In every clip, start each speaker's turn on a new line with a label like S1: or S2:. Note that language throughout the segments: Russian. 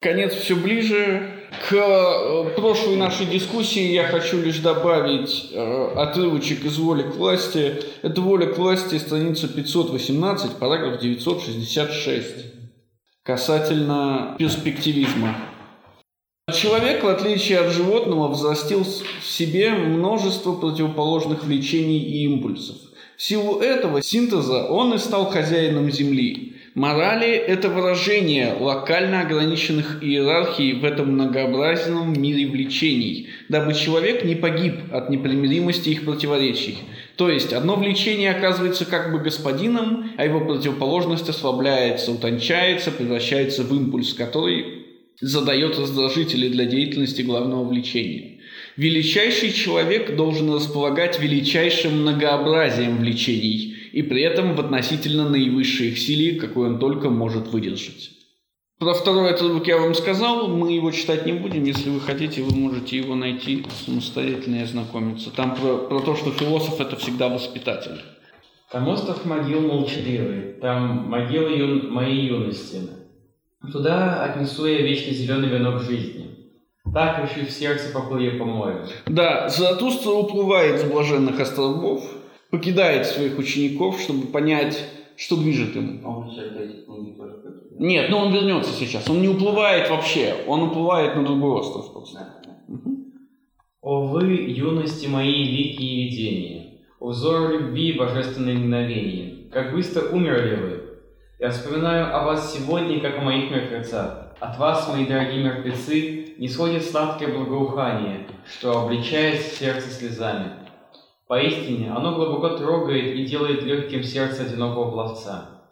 S1: Конец все ближе. К э, прошлой нашей дискуссии я хочу лишь добавить э, отрывочек из «Воли к власти». Это «Воля к власти», страница 518, параграф 966, касательно перспективизма. Человек, в отличие от животного, взрастил в себе множество противоположных влечений и импульсов. В силу этого синтеза он и стал хозяином Земли. Морали – это выражение локально ограниченных иерархий в этом многообразном мире влечений, дабы человек не погиб от непримиримости их противоречий. То есть одно влечение оказывается как бы господином, а его противоположность ослабляется, утончается, превращается в импульс, который задает раздражители для деятельности главного влечения. Величайший человек должен располагать величайшим многообразием влечений и при этом в относительно наивысшей их силе, какой он только может выдержать. Про второй отрывок я вам сказал, мы его читать не будем. Если вы хотите, вы можете его найти самостоятельно и ознакомиться. Там про, про то, что философ – это всегда воспитатель.
S2: Там остров могил молчаливый, там могилы юн... моей юности. Туда отнесу я вечно зеленый венок жизни. Так решив в сердце поплыве по морю.
S1: Да, Заратустра уплывает с блаженных островов, покидает своих учеников, чтобы понять, что движет им.
S3: А он.
S1: Нет, но он вернется сейчас. Он не уплывает вообще, он уплывает на другой остров просто.
S2: О вы, юности мои, великие видения, о взор любви, божественные мгновения, как быстро умерли вы. Я вспоминаю о вас сегодня, как о моих мертвецах. От вас, мои дорогие мертвецы, не сходит сладкое благоухание, что обличает сердце слезами. Поистине, оно глубоко трогает и делает легким сердце одинокого пловца.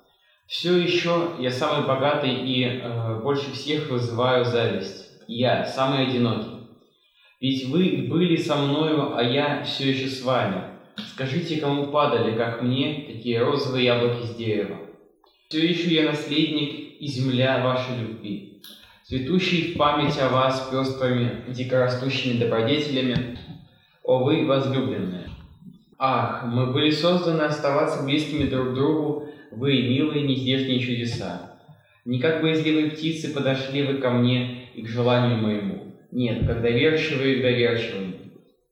S2: Все еще я самый богатый и э, больше всех вызываю зависть. Я самый одинокий. Ведь вы были со мною, а я все еще с вами. Скажите, кому падали, как мне, такие розовые яблоки с дерева. Все еще я наследник и земля вашей любви, цветущий в память о вас пестрыми дикорастущими добродетелями, о вы, возлюбленные. Ах, мы были созданы оставаться близкими друг к другу, вы, милые, нездешние чудеса. Не как боязливые птицы подошли вы ко мне и к желанию моему. Нет, как доверчивые к доверчивым.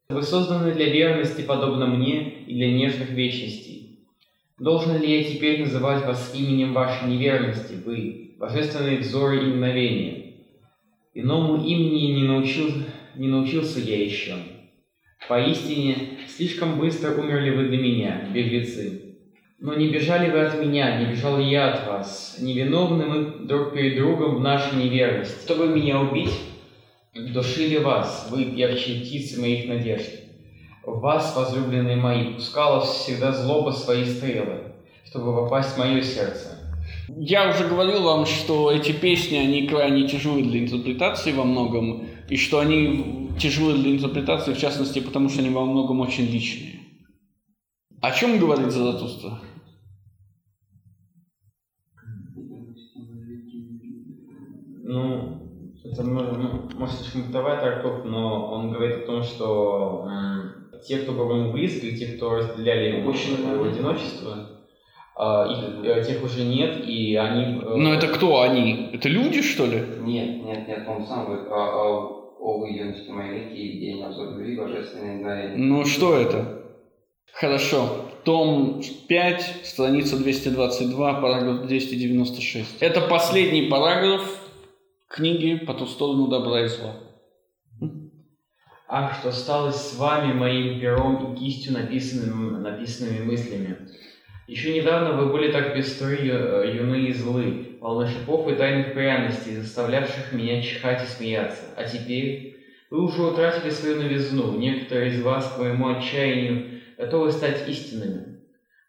S2: Вы созданы для верности, подобно мне, и для нежных вечностей. Должен ли я теперь называть вас именем вашей неверности, вы, божественные взоры и мгновения? Иному имени не, научил, не научился я еще. Поистине, слишком быстро умерли вы для меня, беглецы. Но не бежали вы от меня, не бежал я от вас. Невиновны мы друг перед другом в нашей неверности. Чтобы меня убить, душили вас, вы, ярче птицы моих надежд. В вас, возлюбленные мои, пускалась всегда злоба свои стрелы, чтобы попасть в мое сердце.
S1: Я уже говорил вам, что эти песни, они крайне тяжелы для интерпретации во многом, и что они тяжелы для интерпретации, в частности, потому что они во многом очень личные. О чем говорит Заратустра?
S2: Ну, это может слишком бытовая трактовка, но он говорит о том, что те, кто был ему близко, и те, кто разделяли его одиночество, а, их, э, тех уже нет, и они...
S1: Э, Но это кто они? Это люди, что ли?
S3: Нет, нет, нет, он сам говорит
S1: Ну что это? Хорошо. Том 5, страница 222, параграф 296. Это последний параграф книги «По ту сторону добра и зла».
S2: Ах, что стало с вами моим пером и кистью написанными, написанными мыслями. Еще недавно вы были так пестры, э, юны и злы, полны шипов и тайных пряностей, заставлявших меня чихать и смеяться. А теперь вы уже утратили свою новизну, некоторые из вас, к моему отчаянию, готовы стать истинными.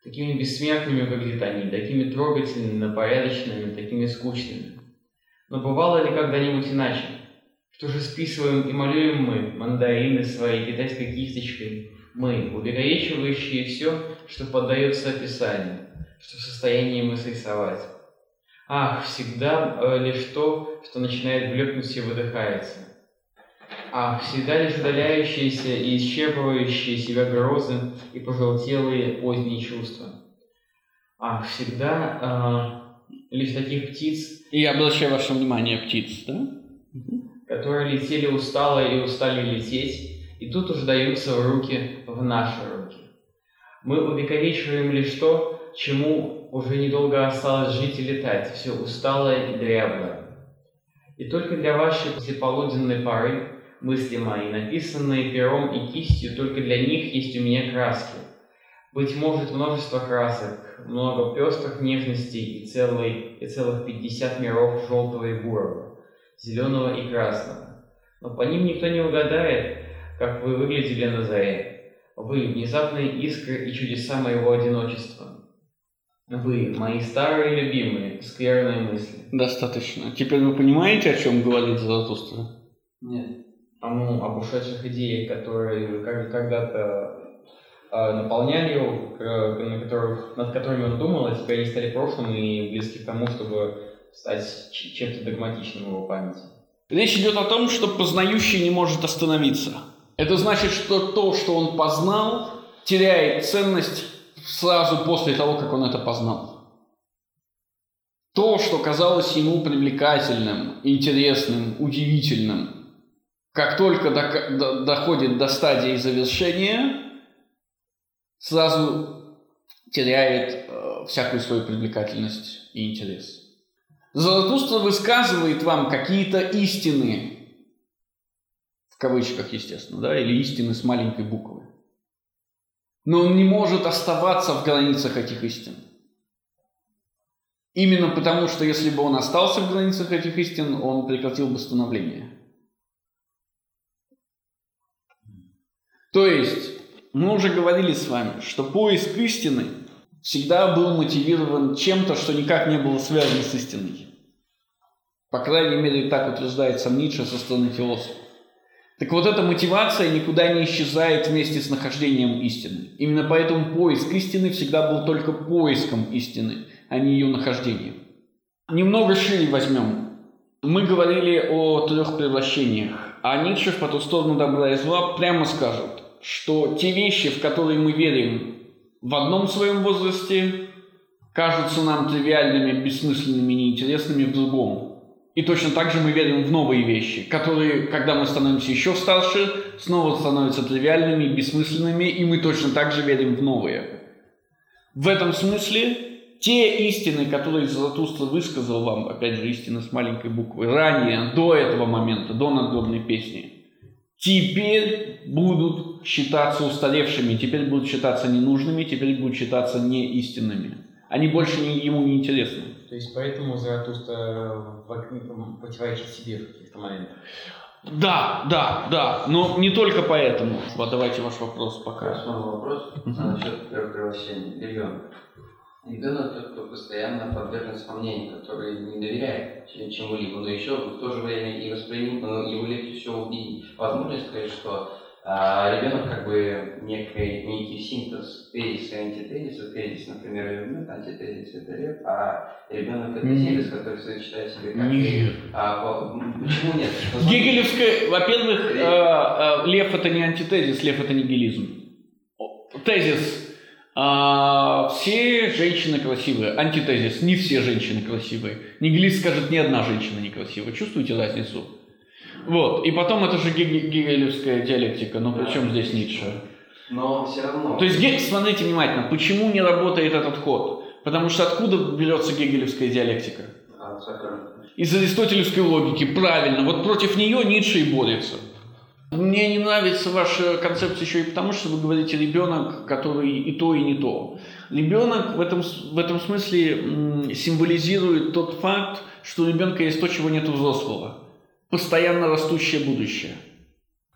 S2: Такими бессмертными выглядят они, такими трогательными, порядочными, такими скучными. Но бывало ли когда-нибудь иначе? Что же списываем и малюем мы, мандарины своей китайской кисточкой, мы, увековечивающие все, что поддается описанию, что в состоянии мы срисовать. Ах, всегда э, лишь то, что начинает блекнуть и выдыхается. Ах, всегда лишь удаляющиеся и исчерпывающие себя грозы и пожелтелые поздние чувства. Ах, всегда э, лишь таких птиц...
S1: И я обращаю ваше внимание птиц, да?
S2: которые летели устало и устали лететь, и тут уж даются в руки в наши руки. Мы увековечиваем лишь то, чему уже недолго осталось жить и летать, все усталое и дряблое. И только для вашей послеполуденной поры мысли мои, написанные пером и кистью, только для них есть у меня краски. Быть может, множество красок, много пестрых нежностей и, целый, и целых пятьдесят миров желтого и бурого, зеленого и красного. Но по ним никто не угадает, как вы выглядели на заре. Вы – внезапные искры и чудеса моего одиночества. Вы – мои старые любимые, скверные мысли.
S1: Достаточно. Теперь вы понимаете, о чем говорит Заратустра?
S3: Нет.
S2: А ну, об ушедших идеях, которые когда-то э, наполняли его, к- на которых, над которыми он думал, а теперь они стали прошлым и близки к тому, чтобы стать чем-то догматичным в его памяти.
S1: Речь идет о том, что познающий не может остановиться. Это значит, что то, что он познал, теряет ценность сразу после того, как он это познал. То, что казалось ему привлекательным, интересным, удивительным, как только дока- до- доходит до стадии завершения, сразу теряет э, всякую свою привлекательность и интерес. Заратустра высказывает вам какие-то истины, в кавычках, естественно, да, или истины с маленькой буквы. Но он не может оставаться в границах этих истин. Именно потому, что если бы он остался в границах этих истин, он прекратил бы становление. То есть, мы уже говорили с вами, что поиск истины всегда был мотивирован чем-то, что никак не было связано с истиной. По крайней мере, так утверждает сам Ницше со стороны философа. Так вот, эта мотивация никуда не исчезает вместе с нахождением истины. Именно поэтому поиск истины всегда был только поиском истины, а не ее нахождением. Немного шире возьмем. Мы говорили о трех превращениях, а Ницше «По ту сторону добра и зла» прямо скажет, что те вещи, в которые мы верим в одном своем возрасте, кажутся нам тривиальными, бессмысленными, неинтересными в другом. И точно так же мы верим в новые вещи, которые, когда мы становимся еще старше, снова становятся тривиальными, бессмысленными, и мы точно так же верим в новые. В этом смысле те истины, которые Заратустра высказал вам, опять же, истины с маленькой буквы, ранее, до этого момента, до надгробной песни, теперь будут считаться устаревшими, теперь будут считаться ненужными, теперь будут считаться неистинными. Они больше не, ему не интересны.
S2: То есть поэтому Заратустра в- противоречит себе в каких-то моментах.
S1: Да, да, да, но не только поэтому. Вот давайте ваш вопрос пока.
S3: Снова вопрос
S1: Мгм.
S3: насчет первого превращения. Ребенок. Ребенок тот, кто постоянно подвержен сомнениям, который не доверяет чем- чему-либо, но еще в то же время и воспринимает, но его легче всего убедить. Возможно сказать, что а, ребенок как бы некий, некий синтез тезиса и антитезиса. Тезис, например, ребенок, антитезис это лев, а ребенок это синтез, который сочетает себе как
S1: Нет.
S3: А, по- почему нет? Что-
S1: Гегелевская, во-первых, э, э, лев это не антитезис, лев это нигилизм. Тезис. а, все женщины красивые. Антитезис. Не все женщины красивые. Нигилист скажет, ни одна женщина некрасивая. Чувствуете разницу? Вот. И потом это же гегелевская диалектика. Но при чем здесь Ницше?
S3: Но все равно.
S1: То есть, смотрите внимательно, почему не работает этот ход? Потому что откуда берется гегелевская диалектика? Из аристотелевской логики, правильно. Вот против нее Ницше и борется. Мне не нравится ваша концепция еще и потому, что вы говорите ребенок, который и то, и не то. Ребенок в этом, в этом смысле символизирует тот факт, что у ребенка есть то, чего нет у взрослого. Постоянно растущее будущее.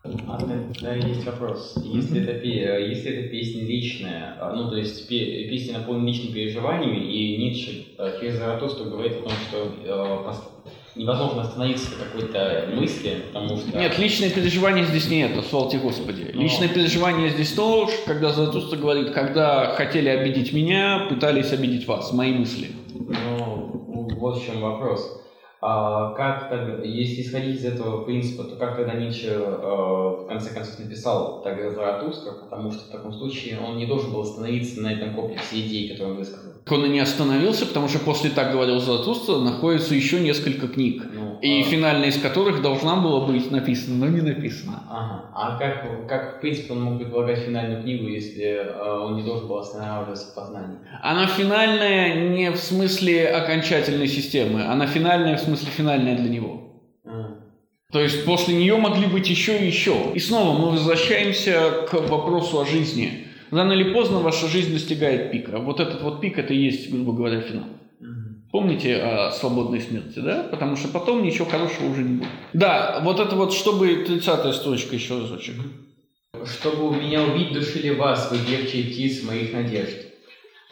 S2: А, да, есть вопрос. Если это, пе- если это песня личная, а, ну, то есть пе- песня наполнена личными переживаниями, и Ницше э, через Заратустру говорит о том, что пос- невозможно остановиться на какой-то мысли, потому что...
S1: Нет, личное переживание здесь не это, слава тебе Господи.
S2: Но-
S1: Личное переживание здесь то, когда Заратустра говорит, когда хотели обидеть меня, пытались обидеть вас, мои мысли.
S2: Ну, вот в чем вопрос. А как если исходить из этого принципа, то как тогда Ницше э, в конце концов написал тогда Заратустра, потому что в таком случае он не должен был остановиться на этом комплексе идей, которые он высказал.
S1: Он и не остановился, потому что после «Так говорил Заратустра» находится еще несколько книг,
S2: Ну,
S1: и
S2: а,
S1: финальная из которых должна была быть написана, но не написана.
S2: Ага. А как, как, в принципе, он мог предполагать финальную книгу, если э, он не должен был останавливаться в познании?
S1: Она финальная не в смысле окончательной системы, она финальная в смысле финальная для него.
S2: А.
S1: То есть после нее могли быть еще и еще. И снова мы возвращаемся к вопросу о жизни. Рано или поздно ваша жизнь достигает пика. Вот этот вот пик, это и есть, грубо говоря, финал. Помните о свободной смерти, да? Потому что потом ничего хорошего уже не будет. Да, вот это вот, чтобы 30-я строчка еще разочек.
S2: Чтобы у меня убить, душили вас, вы девчие птицы моих надежд.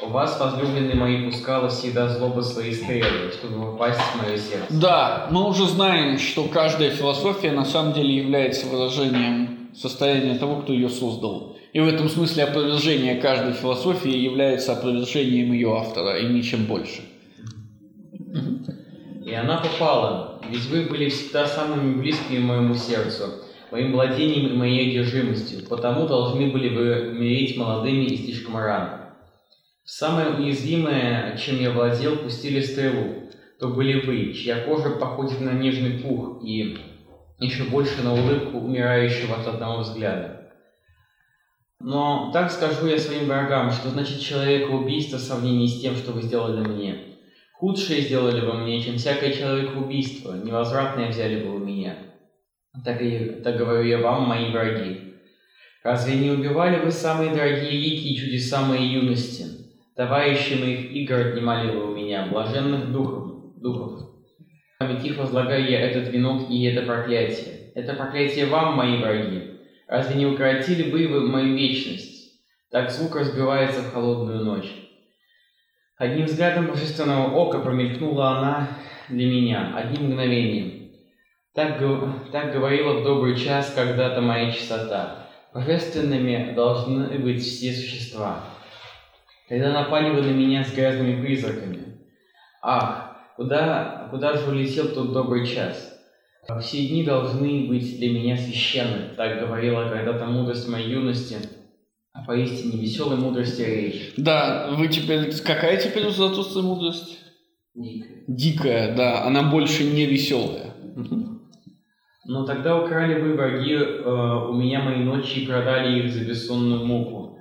S2: У вас, возлюбленные мои, пускала всегда злоба свои стрелы, чтобы попасть в мое сердце.
S1: Да, мы уже знаем, что каждая философия на самом деле является выражением состояния того, кто ее создал. И в этом смысле опровержение каждой философии является опровержением ее автора, и ничем больше.
S2: И она попала, ведь вы были всегда самыми близкими моему сердцу, моим владением и моей одержимостью, потому должны были бы умереть молодыми и слишком рано. Самое уязвимое, чем я владел, пустили стрелу, то были вы, чья кожа походит на нежный пух и еще больше на улыбку умирающего от одного взгляда. Но так скажу я своим врагам, что значит человекоубийство в сравнении с тем, что вы сделали мне. Худшее сделали бы мне, чем всякое человекоубийство, невозвратное взяли бы у меня. Так, и, так говорю я вам, мои враги. Разве не убивали вы самые дорогие лики и чудеса моей юности? Товарищи моих игр отнимали вы у меня, блаженных духов, духов. Ведь их возлагаю я этот венок и это проклятие. Это проклятие вам, мои враги. Разве не укоротили бы вы мою вечность? Так звук разбивается в холодную ночь. Одним взглядом божественного ока промелькнула она для меня, одним мгновением. Так, так говорила в добрый час когда-то моя чистота. Божественными должны быть все существа. Когда напали вы на меня с грязными призраками. Ах, куда, куда же улетел тот добрый час? Все дни должны быть для меня священны, так говорила когда-то мудрость моей юности, поистине веселой мудрости речь.
S1: Да, вы теперь... Какая теперь у Заратустры мудрость?
S3: Дикая.
S1: Дикая, да, она больше не веселая.
S2: Но тогда украли вы, враги, э, у меня мои ночи и продали их за бессонную муку.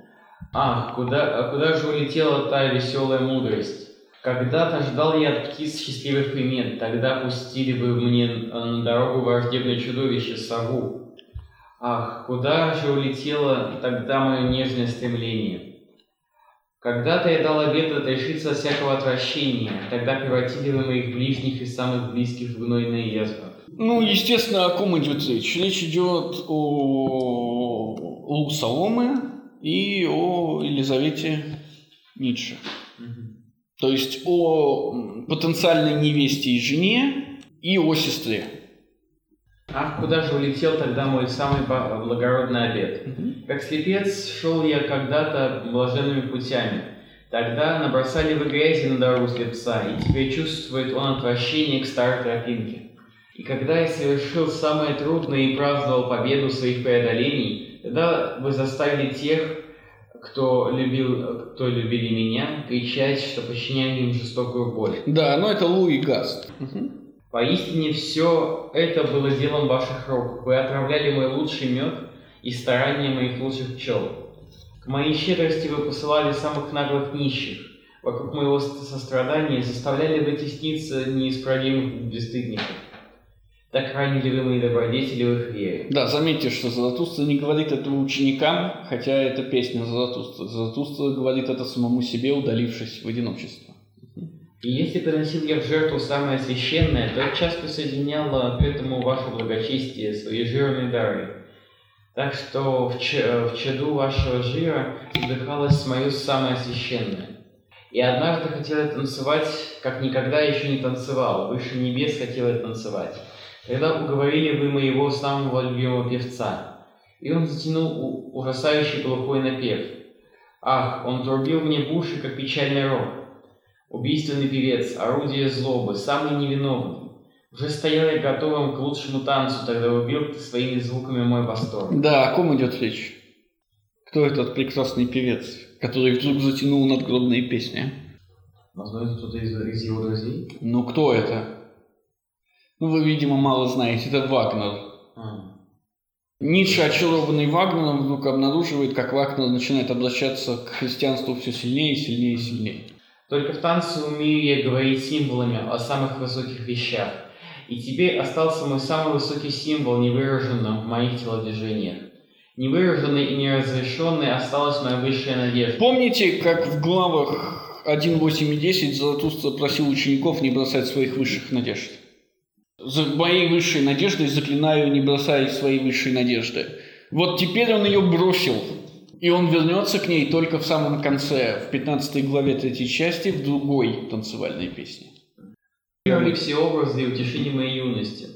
S2: Ах, куда, а куда же улетела та веселая мудрость? Когда-то ждал я от птиц счастливых примет, тогда пустили бы мне э, на дорогу враждебное чудовище, сову. Ах, куда же улетело тогда мое нежное стремление? Когда-то я дал обет отрешиться от всякого отвращения, тогда превратили вы моих ближних и самых близких в гнойное язва.
S1: Ну, естественно, о ком идет речь? Речь идет о Лук Соломы и о Елизавете Ницше. То есть о потенциальной невесте и жене и о сестре.
S2: Ах, куда же улетел тогда мой самый благородный обед? Как слепец шел я когда-то блаженными путями. Тогда набросали вы грязи на дорогу слепца, и теперь чувствует он отвращение к старой тропинке. И когда я совершил самое трудное и праздновал победу своих преодолений, тогда вы заставили тех, кто любил, кто любили меня, кричать, что причиняю им жестокую боль.
S1: Да, но это Луи Гаст. Мгм.
S2: Поистине все это было делом ваших рук. Вы отравляли мой лучший мед и старания моих лучших пчел. К моей щедрости вы посылали самых наглых нищих. Вокруг моего сострадания заставляли вы тесниться неисправимых бесстыдников. Так ранили вы мои добродетели в их вере.
S1: Да, заметьте, что Заратустра не говорит этого ученикам, хотя это песня Заратустра. Заратустра говорит это самому себе, удалившись в одиночество.
S2: И если приносил я в жертву самое священное, то часто соединяла к этому ваше благочестие, свои жирные дары. Так что в, ч- в чаду вашего жира вдыхалось мое самое священное. И однажды хотел я танцевать, как никогда еще не танцевал, выше небес хотел я танцевать. Тогда уговорили вы моего самого любимого певца, и он затянул ужасающий глухой напев. Ах, он трубил мне в уши, как печальный рог. Убийственный певец, орудие злобы, самый невиновный. Уже стоял я готовым к лучшему танцу, тогда убил ты своими звуками мой восторг.
S1: Да, о ком идет речь? Кто этот прекрасный певец, который вдруг затянул надгробные песни?
S2: Возможно, кто-то из, из его друзей?
S1: Ну, кто это? Ну, вы, видимо, мало знаете. Это Вагнер.
S2: А.
S1: Ницше, очарованный Вагнером, вдруг обнаруживает, как Вагнер начинает обращаться к христианству все сильнее, сильнее и сильнее.
S2: Только в танце умею я говорить символами о самых высоких вещах. И теперь остался мой самый высокий символ, невыраженным в моих телодвижениях. Невыраженный и неразрешенный осталась моя высшая надежда.
S1: Помните, как в главах 1, и 10 Заратустра просил учеников не бросать своих высших надежд? За моей высшей надеждой заклинаю, не бросай своей высшей надежды. Вот теперь он ее бросил, и он вернется к ней только в самом конце, в 15 главе третьей части, в другой танцевальной песне.
S2: Первые все образы и утешения моей юности.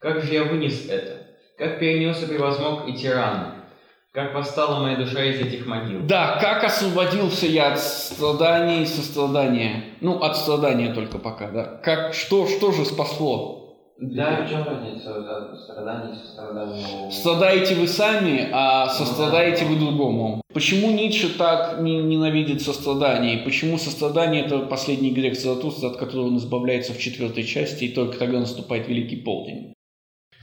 S2: Как же я вынес это? Как перенес и превозмог и тирана? Как восстала моя душа из этих могил?
S1: Да, как освободился я от страдания и сострадания. Ну, от страдания только пока, да. Как, что, что же спасло?
S3: Да, в чем разница страдания и сострадания?
S1: Страдаете вы сами, а сострадаете вы другому. Почему Ницше так не ненавидит сострадание? Почему сострадание – это последний грех Заратустра, от которого он избавляется в четвертой части, и только тогда наступает Великий Полдень?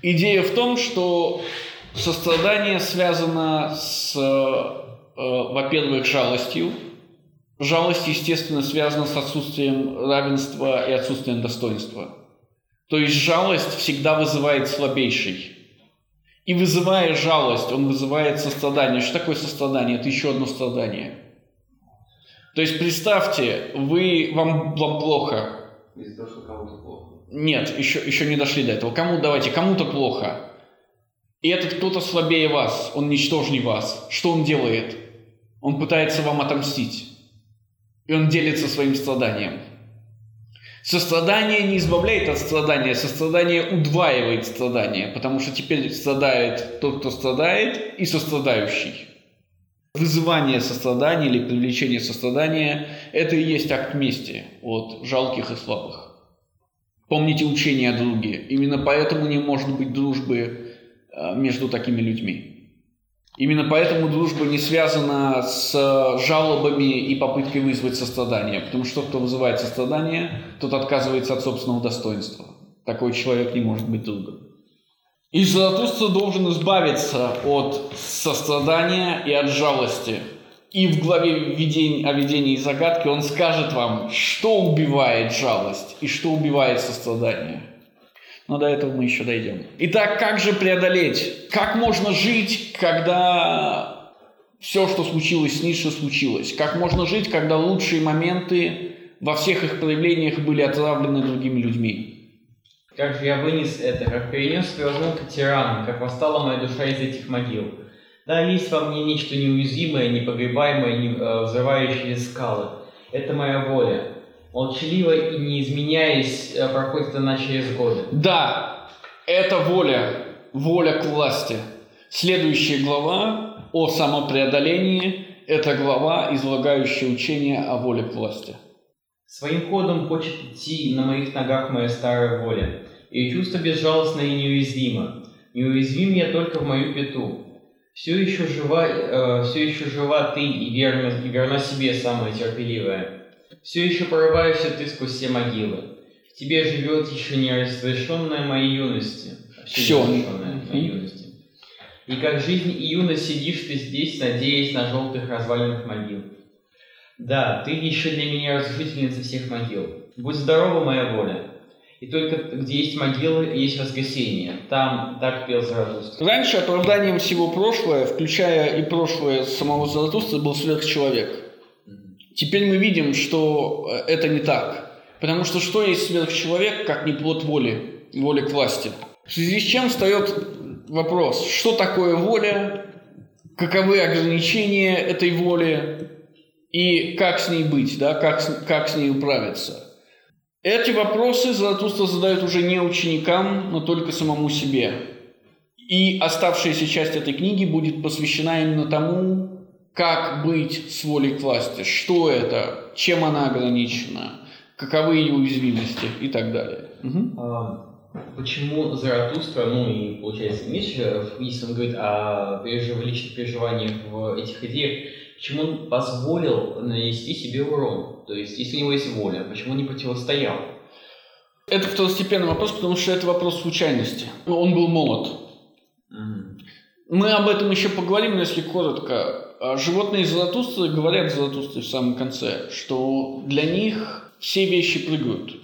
S1: Идея в том, что сострадание связано с, э, во-первых, жалостью. Жалость, естественно, связана с отсутствием равенства и отсутствием достоинства. То есть жалость всегда вызывает слабейший. И вызывая жалость, он вызывает сострадание. Что такое сострадание? Это еще одно страдание. То есть представьте, вы, вам, вам плохо.
S3: Из-за того, что кому-то плохо.
S1: Нет, еще, еще не дошли до этого. Кому давайте, кому-то плохо. И этот кто-то слабее вас, он ничтожнее вас. Что он делает? Он пытается вам отомстить. И он делится своим страданием. Сострадание не избавляет от страдания, сострадание удваивает страдание, потому что теперь страдает тот, кто страдает, и сострадающий. Вызывание сострадания или привлечение сострадания – это и есть акт мести от жалких и слабых. Помните учение о друге. Именно поэтому не может быть дружбы э, между такими людьми. Именно поэтому дружба не связана с э, жалобами и попыткой вызвать сострадание, потому что кто вызывает сострадание, тот отказывается от собственного достоинства. Такой человек не может быть другом. И Заратустра должен избавиться от сострадания и от жалости. И в главе о видении и загадке он скажет вам, что убивает жалость и что убивает сострадание. Но до этого мы еще дойдем. Итак, как же преодолеть? Как можно жить, когда все, что случилось с Ницше, случилось? Как можно жить, когда лучшие моменты во всех их проявлениях были отравлены другими людьми?
S2: Как же я вынес это, как перенес превозмог тиран, как восстала моя душа из этих могил. Да, есть во мне нечто неуязвимое, непогребаемое, не, э, взрывающее скалы. Это моя воля молчаливо и не изменяясь э, проходит она через годы.
S1: Да, это воля, воля к власти. Следующая глава о самопреодолении – это глава, излагающая учение о воле к власти.
S2: Своим ходом хочет идти на моих ногах моя старая воля. Ее чувство безжалостно и неуязвимо. Неуязвим я только в мою пету. Все еще жива, э, все еще жива ты и верна, и верна себе самая терпеливая. Все еще прорываешься ты сквозь все могилы. В тебе живет еще не разрешенная моей юности.
S1: Все.
S2: моей юности. И как жизнь и юность сидишь ты здесь, надеясь на желтых развалинах могил. Да, ты еще для меня разрушительница всех могил. Будь здорова, моя воля. И только где есть могилы, есть воскресение. Там так пел Заратустра.
S1: Раньше оправданием всего прошлое, включая и прошлое самого Заратустры, был сверхчеловек. Теперь мы видим, что э, это не так. Потому что что есть сверхчеловек, как не плод воли, воли к власти? В связи с чем встает вопрос, что такое воля, каковы ограничения этой воли и как с ней быть, да, как, как с ней управиться. Эти вопросы Заратустра задает уже не ученикам, но только самому себе. И оставшаяся часть этой книги будет посвящена именно тому, как быть с волей к власти, что это, чем она ограничена, каковы ее уязвимости и так далее. Угу.
S2: почему Заратустра, ну и получается Ницше, если он говорит о пережив... личных переживаниях в этих идеях, почему он позволил нанести себе урон? То есть, если у него есть воля, почему он не противостоял?
S1: Это второстепенный вопрос, потому что это вопрос случайности. Он был молод.
S2: Мгм.
S1: Мы об этом еще поговорим, но если коротко. А Животные Золотустры говорят Золотустры в самом конце, что для них все вещи прыгают.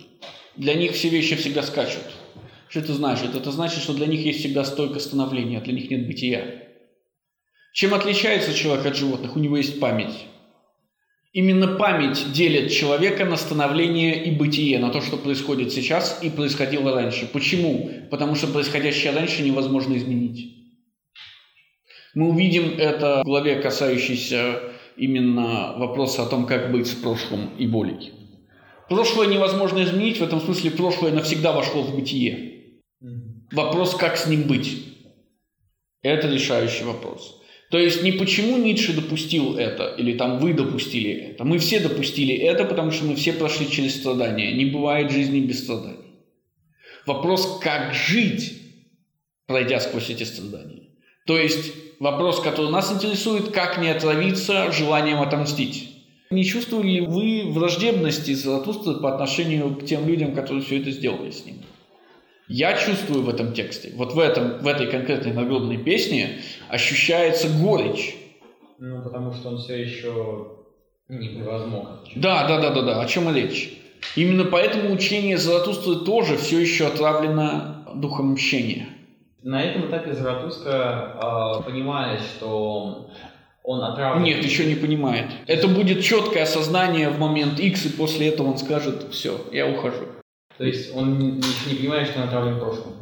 S1: Для них все вещи всегда скачут. Что это значит? Это значит, что для них есть всегда стойка становления, а для них нет бытия. Чем отличается человек от животных? У него есть память. Именно память делит человека на становление и бытие, на то, что происходит сейчас и происходило раньше. Почему? Потому что происходящее раньше невозможно изменить. Мы увидим это в главе, касающейся именно вопроса о том, как быть с прошлым и болей. Прошлое невозможно изменить, в этом смысле прошлое навсегда вошло в бытие. Вопрос, как с ним быть. Это решающий вопрос. То есть не почему Ницше допустил это, или там вы допустили это. Мы все допустили это, потому что мы все прошли через страдания. Не бывает жизни без страданий. Вопрос, как жить, пройдя сквозь эти страдания. То есть вопрос, который нас интересует, как не отравиться желанием отомстить. Не чувствовали ли вы враждебности Заратустры по отношению к тем людям, которые все это сделали с ним? Я чувствую в этом тексте, вот в, этом, в этой конкретной народной песне ощущается горечь.
S2: Ну, потому что он все еще не превозмог.
S1: Да, да, да, да, да, о чем и речь. Именно поэтому учение Заратустры тоже все еще отравлено духом мщения.
S2: На этом этапе Заратустра э, понимает, что он отравлен.
S1: Нет, еще не понимает. Это будет четкое осознание в момент X, и после этого он скажет, все, я ухожу.
S2: То есть он еще не понимает, что он отравлен прошлым.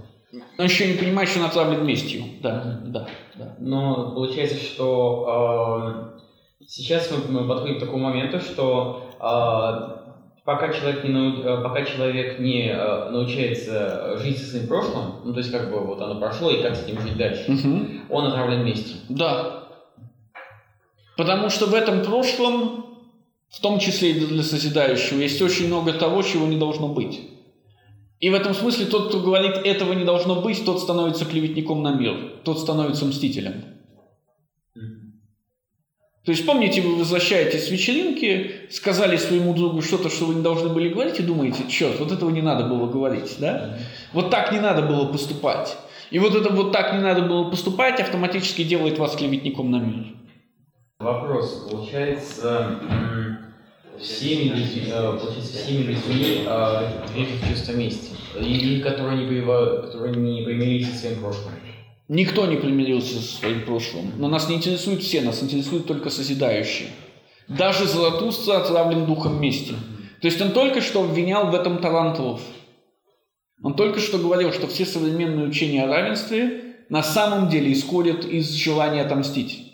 S1: Он еще не понимает, что он отравлен местью. Да, да, да.
S2: Но получается, что э, сейчас мы, мы подходим к такому моменту, что э, пока человек не, нау- э, пока человек не э, научается жить со своим прошлым, ну то есть как бы вот оно прошло и как с ним жить дальше,
S1: Мгм.
S2: он отравлен местью.
S1: Да. Потому что в этом прошлом, в том числе и для созидающего, есть очень много того, чего не должно быть. И в этом смысле тот, кто говорит, этого не должно быть, тот становится клеветником на мир, тот становится мстителем. То есть, помните, вы возвращаетесь с вечеринки, сказали своему другу что-то, что вы не должны были говорить, и думаете, черт, вот этого не надо было говорить, да? Вот так не надо было поступать. И вот это вот так не надо было поступать автоматически делает вас клеветником на мир.
S2: Вопрос. Получается, всеми людьми, э, получается, всеми людьми э, в чувство мести. И которые не, которые не примирились со своим прошлым.
S1: Никто не примирился со своим прошлым. Но нас не интересуют все, нас интересуют только созидающие. Даже Заратустра отравлен духом мести. То есть он только что обвинял в этом Тарантулов. Он только что говорил, что все современные учения о равенстве на самом деле исходят из желания отомстить.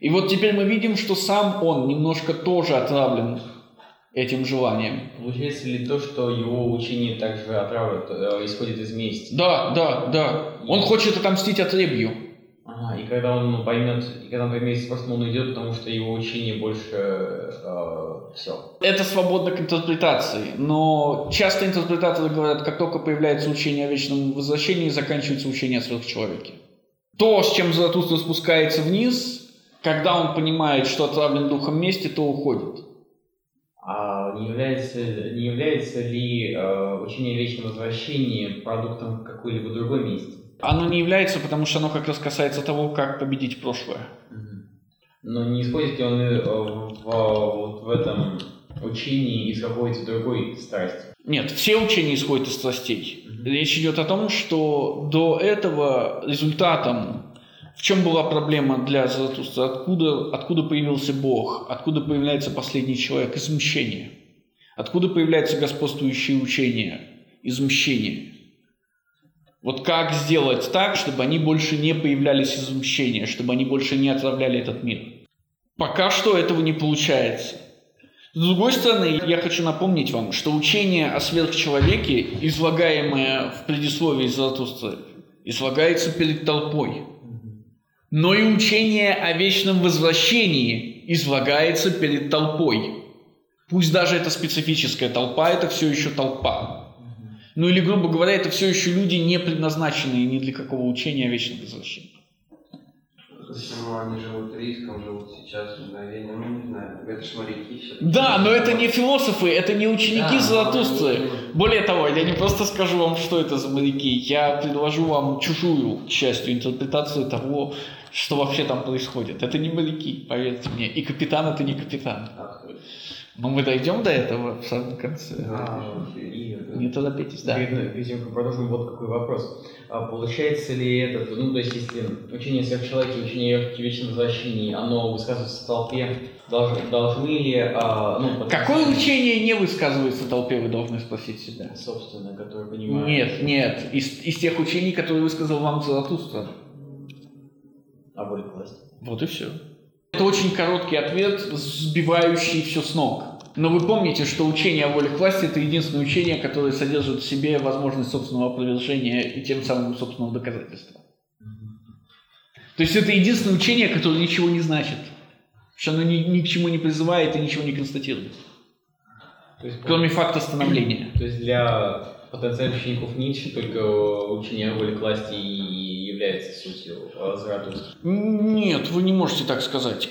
S1: И вот теперь мы видим, что сам он немножко тоже отравлен этим желанием.
S2: Получается ли то, что его учение также отравят, э, исходит из мести?
S1: Да, да, да. Он хочет отомстить отребью.
S2: Ага, и когда он поймет, и когда он поймет, просто он уйдет, потому что его учение больше все.
S1: Это свободно к интерпретации, но часто интерпретаторы говорят, как только появляется учение о вечном возвращении, заканчивается учение о сверхчеловеке. То, с чем Заратустра спускается вниз, когда он понимает, что отравлен духом мести, то уходит.
S2: Не является, не является ли э, учение о вечном возвращении продуктом какой-либо другой мести?
S1: Оно не является, потому что оно как раз касается того, как победить прошлое.
S2: Но не исходит ли он э, в, вот в этом учении из какой-то другой страсти?
S1: Нет, все учения исходят из страстей. Речь идет о том, что до этого результатом в чем была проблема для Заратустра? Откуда, откуда появился Бог? Откуда появляется последний человек? Из мщения. Откуда появляется господствующее учение? Из мщения. Вот как сделать так, чтобы они больше не появлялись из мщения, чтобы они больше не отравляли этот мир? Пока что этого не получается. С другой стороны, я хочу напомнить вам, что учение о сверхчеловеке, излагаемое в предисловии Заратустры, излагается перед толпой. Но и учение о вечном возвращении излагается перед толпой. Пусть даже это специфическая толпа, это все еще толпа. Ну или, грубо говоря, это все еще люди, не предназначенные ни для какого учения о вечном возвращении.
S3: Почему они живут риском, живут сейчас мгновением, ну не знаю, это ж моряки все.
S1: Да, но это не философы, это не ученики
S3: Да,
S1: Заратустры.
S3: они-
S1: Более того, я не просто скажу вам, что это за моряки, я предложу вам чужую, к счастью, интерпретацию того, что вообще там происходит. Это не моряки, поверьте мне. И капитан это не капитан.
S3: А?
S1: Но мы дойдем до этого в самом конце.
S2: А, и-
S1: Не торопитесь, да.
S2: Перед, тем, как продолжим, вот какой вопрос. А получается ли этот, ну, то есть, если учение сверхчеловека и учение о вечном возвращении, оно высказывается в толпе, долж- должны ли, а, ну,
S1: Какое
S2: потенциально-
S1: учение не высказывается в толпе, вы должны спросить себя.
S2: Собственно, которое понимает.
S1: Нет, нет. Из, из тех учений, которые высказал вам Заратустра.
S2: А воля к власти.
S1: Вот и все. Это очень короткий ответ, сбивающий все с ног. Но вы помните, что учение о воле к власти – это единственное учение, которое содержит в себе возможность собственного опровержения и тем самым собственного доказательства. То есть это единственное учение, которое ничего не значит. Что оно ни, ни к чему не призывает и ничего не констатирует.
S2: То есть,
S1: Кроме факта становления.
S2: то есть для потенциальных учеников Ницше только учение о воле к власти и является сутью Заратустры.
S1: Нет, вы не можете так сказать.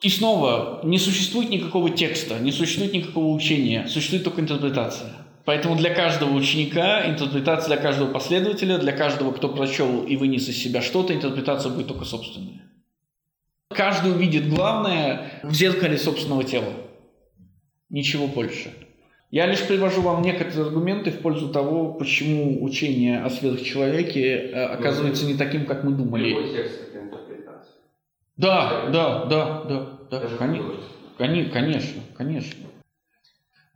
S1: И снова, не существует никакого текста, не существует никакого учения, существует только интерпретация. Поэтому для каждого ученика интерпретация, для каждого последователя, для каждого, кто прочел и вынес из себя что-то, интерпретация будет только собственная. Каждый увидит главное в зеркале собственного тела. Ничего больше. Я лишь привожу вам некоторые аргументы в пользу того, почему учение о сверхчеловеке э, оказывается не таким, как мы думали. Да, да, да, да, да,
S3: Даже
S1: коне-
S3: художественный.
S1: коне- конечно, конечно.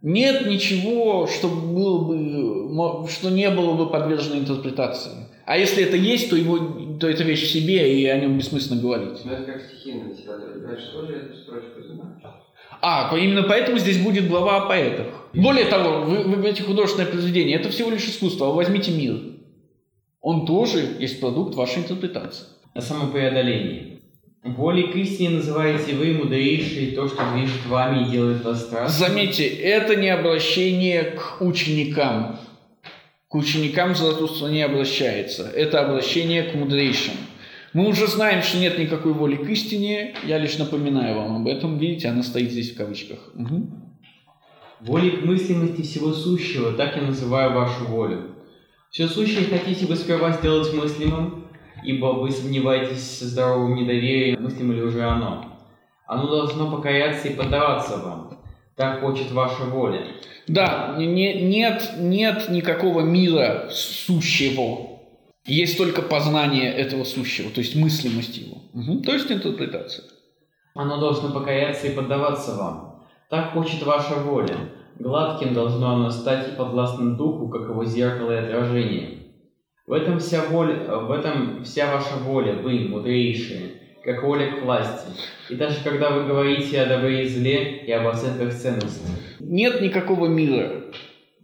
S1: Нет ничего, что было бы, что не было бы подвержено интерпретации. А если это есть, то его, то это вещь в себе, и о нем бессмысленно говорить.
S3: Ну это как стихийный литература. Дальше тоже эту строчку знаешь?
S1: А, именно поэтому здесь будет глава о поэтах. Более того, вы, вы говорите художественное произведение, это всего лишь искусство, а вы возьмите мир. Он тоже есть продукт вашей интерпретации.
S2: О самопреодолении. Волей к истине называете вы, мудрейшие, то, что движет вами и делает вас страстным.
S1: Заметьте, это не обращение к ученикам. К ученикам Заратустра не обращается. Это обращение к мудрейшим. Мы уже знаем, что нет никакой воли к истине. Я лишь напоминаю вам об этом. Видите, она стоит здесь в кавычках. Мгм.
S2: Волей к мыслимости всего сущего, так я называю вашу волю. Все сущее хотите вы сперва сделать мыслимым, ибо вы сомневаетесь в здоровом недоверии, мыслимо ли уже оно. Оно должно покоряться и поддаваться вам. Так хочет ваша воля.
S1: Да, не- нет, нет никакого мира сущего. Есть только познание этого сущего, то есть мыслимость его. Мгм. То есть интерпретация.
S2: Оно должно покоряться и поддаваться вам. Так хочет ваша воля. Гладким должно оно стать и подвластным духу, как его зеркало и отражение. В этом вся воля, в этом вся ваша воля, вы, мудрейшие, как воля к власти. И даже когда вы говорите о добре и зле и об оценках ценностей.
S1: Нет никакого мира,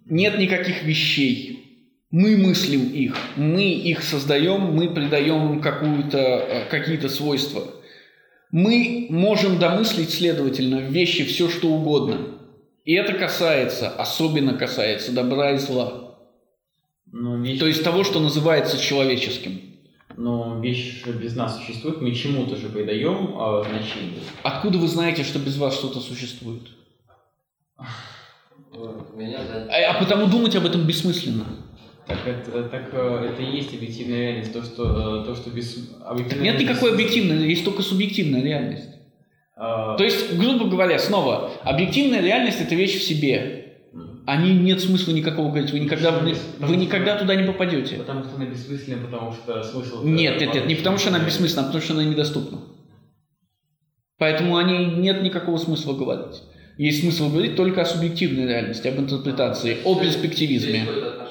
S1: нет никаких вещей. Мы мыслим их, мы их создаем, мы придаем им какую-то, э, какие-то свойства. Мы можем домыслить, следовательно, в вещи все, что угодно. И это касается, особенно касается добра и зла.
S2: Но вещь,
S1: То есть того, что называется человеческим.
S2: но вещь без нас существует, мы чему-то же придаем а, значение.
S1: Откуда вы знаете, что без вас что-то существует?
S3: Меня.
S1: А, а потому думать об этом бессмысленно.
S2: Так это, так э, это и есть объективная реальность, то, что, э, то, что без... объективная
S1: Нет
S2: реальность-
S1: никакой объективной, есть только субъективная реальность.
S2: А,
S1: То есть, грубо говоря, снова, объективная реальность – это вещь в себе.
S2: м.
S1: О ней нет смысла никакого говорить. Вы никогда, вы, вы никогда туда не попадете.
S2: Потому что она бессмысленна, потому что смысл...
S1: Нет, нет, нет, не потому что она бессмысленна, а потому что она недоступна. Поэтому о ней нет никакого смысла говорить. Есть смысл говорить только о субъективной реальности, об интерпретации, о
S3: Здесь
S1: перспективизме.
S3: тела.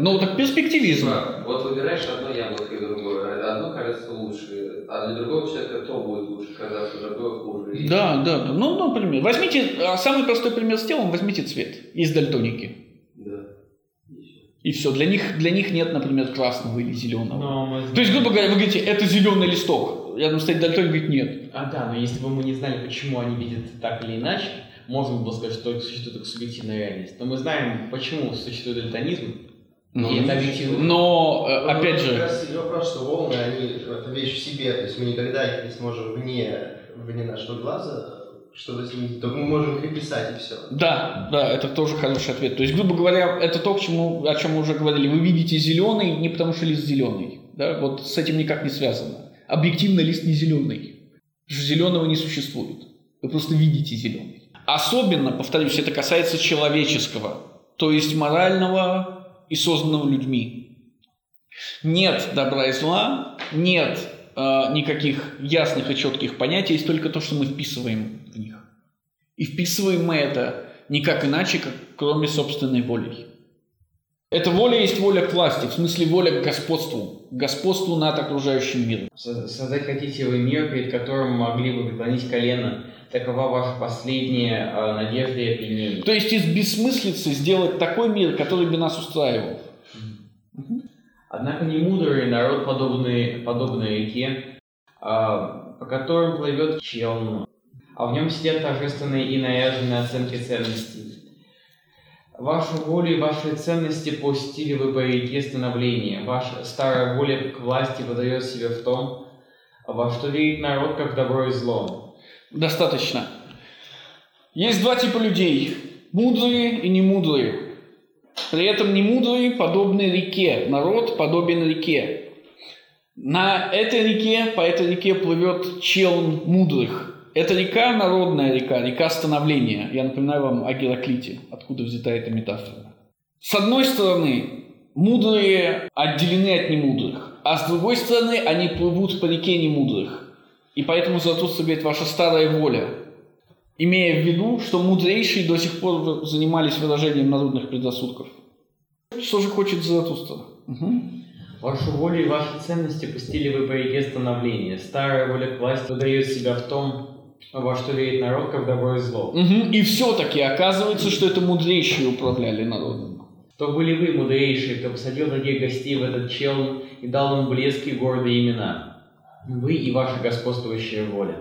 S1: Ну, так перспективизм.
S3: Типа, Вот выбираешь одно яблоко и другое. Одно кажется лучше, а для другого человека то будет лучше казаться, другое хуже. И-
S1: Да, да, да. Ну, например, возьмите а, самый простой пример с телом, возьмите цвет. Есть дальтоники.
S3: Да.
S1: И все. Для них, для них нет, например, красного или зеленого.
S2: Но мы
S1: То есть, грубо говоря, вы говорите, это зеленый листок. Рядом стоит дальтоник, говорит, нет.
S2: А да, но если бы мы не знали, почему они видят так или иначе, можно было сказать, что существует только субъективная реальность. Но мы знаем, почему существует дальтонизм.
S1: Ну,
S2: и это объективно.
S1: Но, э,
S4: Ну,
S1: опять
S4: как
S1: же,
S4: раз и вопрос, что волны, они это вещь в себе, то есть мы никогда их не сможем вне, вне нашего глаза что-то с ними, только мы можем их описать и все.
S1: да, да, это тоже хороший ответ. То есть, грубо говоря, это то, к чему, о чем мы уже говорили. Вы видите зеленый не потому, что лист зеленый. Да? Вот с этим никак не связано. Объективно лист не зеленый. Потому что зеленого не существует. Вы просто видите зеленый. Особенно, повторюсь, это касается человеческого, то есть морального и созданного людьми. Нет добра и зла, нет э, никаких ясных и четких понятий, есть только то, что мы вписываем в них. И вписываем мы это никак иначе, как кроме собственной воли. Эта воля есть воля к власти, в смысле воля к господству, к господству над окружающим миром.
S2: Со- Создать хотите вы мир, перед которым могли бы преклонить колено. Такова ваша последняя э, надежда и опьянение.
S1: То есть из бессмыслицы сделать такой мир, который бы нас устраивал.
S2: Однако не мудрый народ, подобный, подобной реке, а, по которым плывет челн, а в нем сидят торжественные и наряженные оценки ценностей. Вашу волю и ваши ценности пустили вы по реке становления. Ваша старая воля к власти выдает себя в том, во что верит народ, как добро и зло.
S1: Достаточно. Есть два типа людей. Мудрые и немудрые. При этом немудрые подобны реке. Народ подобен реке. На этой реке, по этой реке плывет челн мудрых. Это река, народная река, река становления. Я напоминаю вам о Гераклите, откуда взята эта метафора. С одной стороны, мудрые отделены от немудрых, а с другой стороны, они плывут по реке немудрых. И поэтому Заратустра ваша старая воля, имея в виду, что мудрейшие до сих пор занимались выражением народных предрассудков. Что же хочет Заратустра? Мгм.
S2: Вашу волю и ваши ценности пустили вы по реке становления. Старая воля к власти выдает себя в том, во что верит народ, как добро и зло.
S1: Мгм. И все-таки оказывается, что это мудрейшие управляли народом.
S2: То были вы, мудрейшие, кто посадил таких гостей в этот челн и дал им блески и гордые имена. Вы и ваша господствующая воля.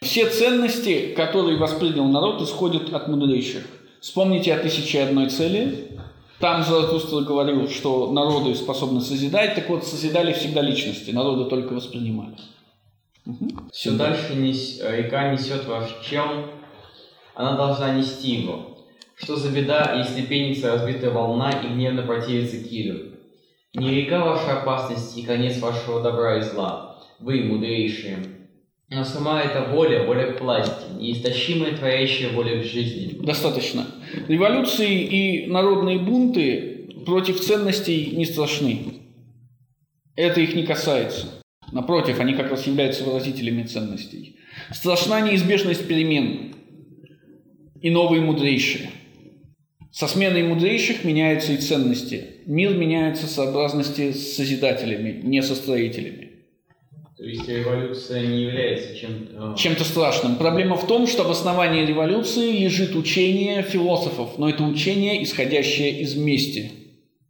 S1: Все ценности, которые воспринял народ, исходят от мудрейших. Вспомните о тысяче одной цели. Там Заратустра говорил, что народы способны созидать, так вот, созидали всегда личности, народы только воспринимали. Мгм.
S2: Все дальше нес- э, река несет ваш челн, она должна нести его. Что за беда, если пенится разбитая волна и гневно противится килю? Не река ваша опасность и конец вашего добра и зла, вы, мудрейшие. Но сама эта воля, воля к власти, неистощимая творящая воля к жизни.
S1: Достаточно. Революции и народные бунты против ценностей не страшны. Это их не касается. Напротив, они как раз являются выразителями ценностей. Страшна неизбежность перемен и новые мудрейшие. Со сменой мудрейших меняются и ценности. Мир меняется сообразности с созидателями, не со строителями.
S2: То есть революция не является чем-то... э,
S1: чем-то страшным. Проблема в том, что в основании революции лежит учение философов, но это учение, исходящее из мести.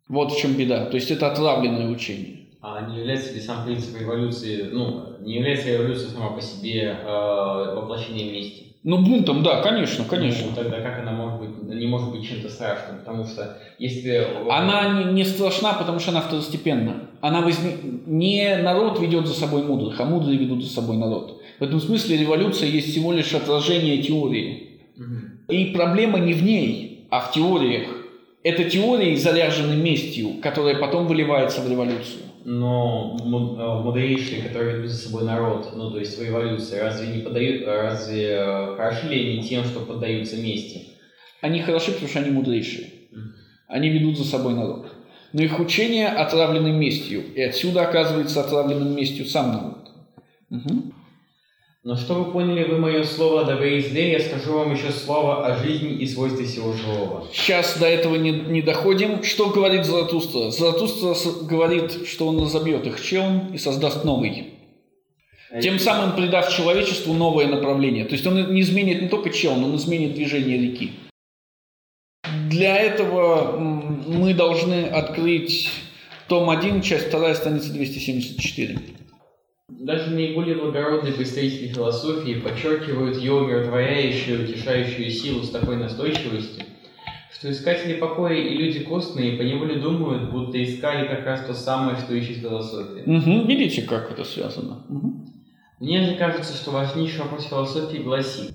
S1: Вот в чем беда. То есть это отравленное учение.
S2: А не является ли сам принцип революции, ну, не является революция сама по себе э, воплощением мести?
S1: Ну, бунтом, да, конечно, конечно.
S2: Ну, тогда как она может быть, не может быть чем-то страшным? Потому что если...
S1: Она не, не страшна, потому что она второстепенна. Она возни- Не народ ведет за собой мудрых, а мудрые ведут за собой народ. В этом смысле революция есть всего лишь отражение теории.
S2: Мгм.
S1: И проблема не в ней, а в теориях. Это теории заряжены местью, которая потом выливается в революцию.
S2: Но му- э, мудрейшие, которые ведут за собой народ, ну, то есть в революции, разве не подают, разве э, хороши ли они тем, что поддаются мести?
S1: Они хороши, потому что они мудрейшие. Они ведут за собой народ. Но их учение отравлены местью. И отсюда оказывается отравленным местью сам народ. Мгм.
S2: Но что вы поняли вы мое слово о добре и зле, я скажу вам еще слово о жизни и свойстве всего живого.
S1: Сейчас до этого не, не доходим. Что говорит? Заратустра с- говорит, что он разобьет их челн и создаст новый. Тем самым придав человечеству новое направление. То есть он не изменит не только челн, он изменит движение реки. Для этого мы должны открыть том 1, часть 2, страница 274.
S2: Даже наиболее благородные представители философии подчеркивают ее умиротворяющую, утешающую силу с такой настойчивостью, что искатели покоя и люди костные поневоле думают, будто искали как раз то самое, что ищет философия.
S1: Угу. Видите, как это связано? Угу.
S2: Мне же кажется, что важнейший вопрос философии гласит,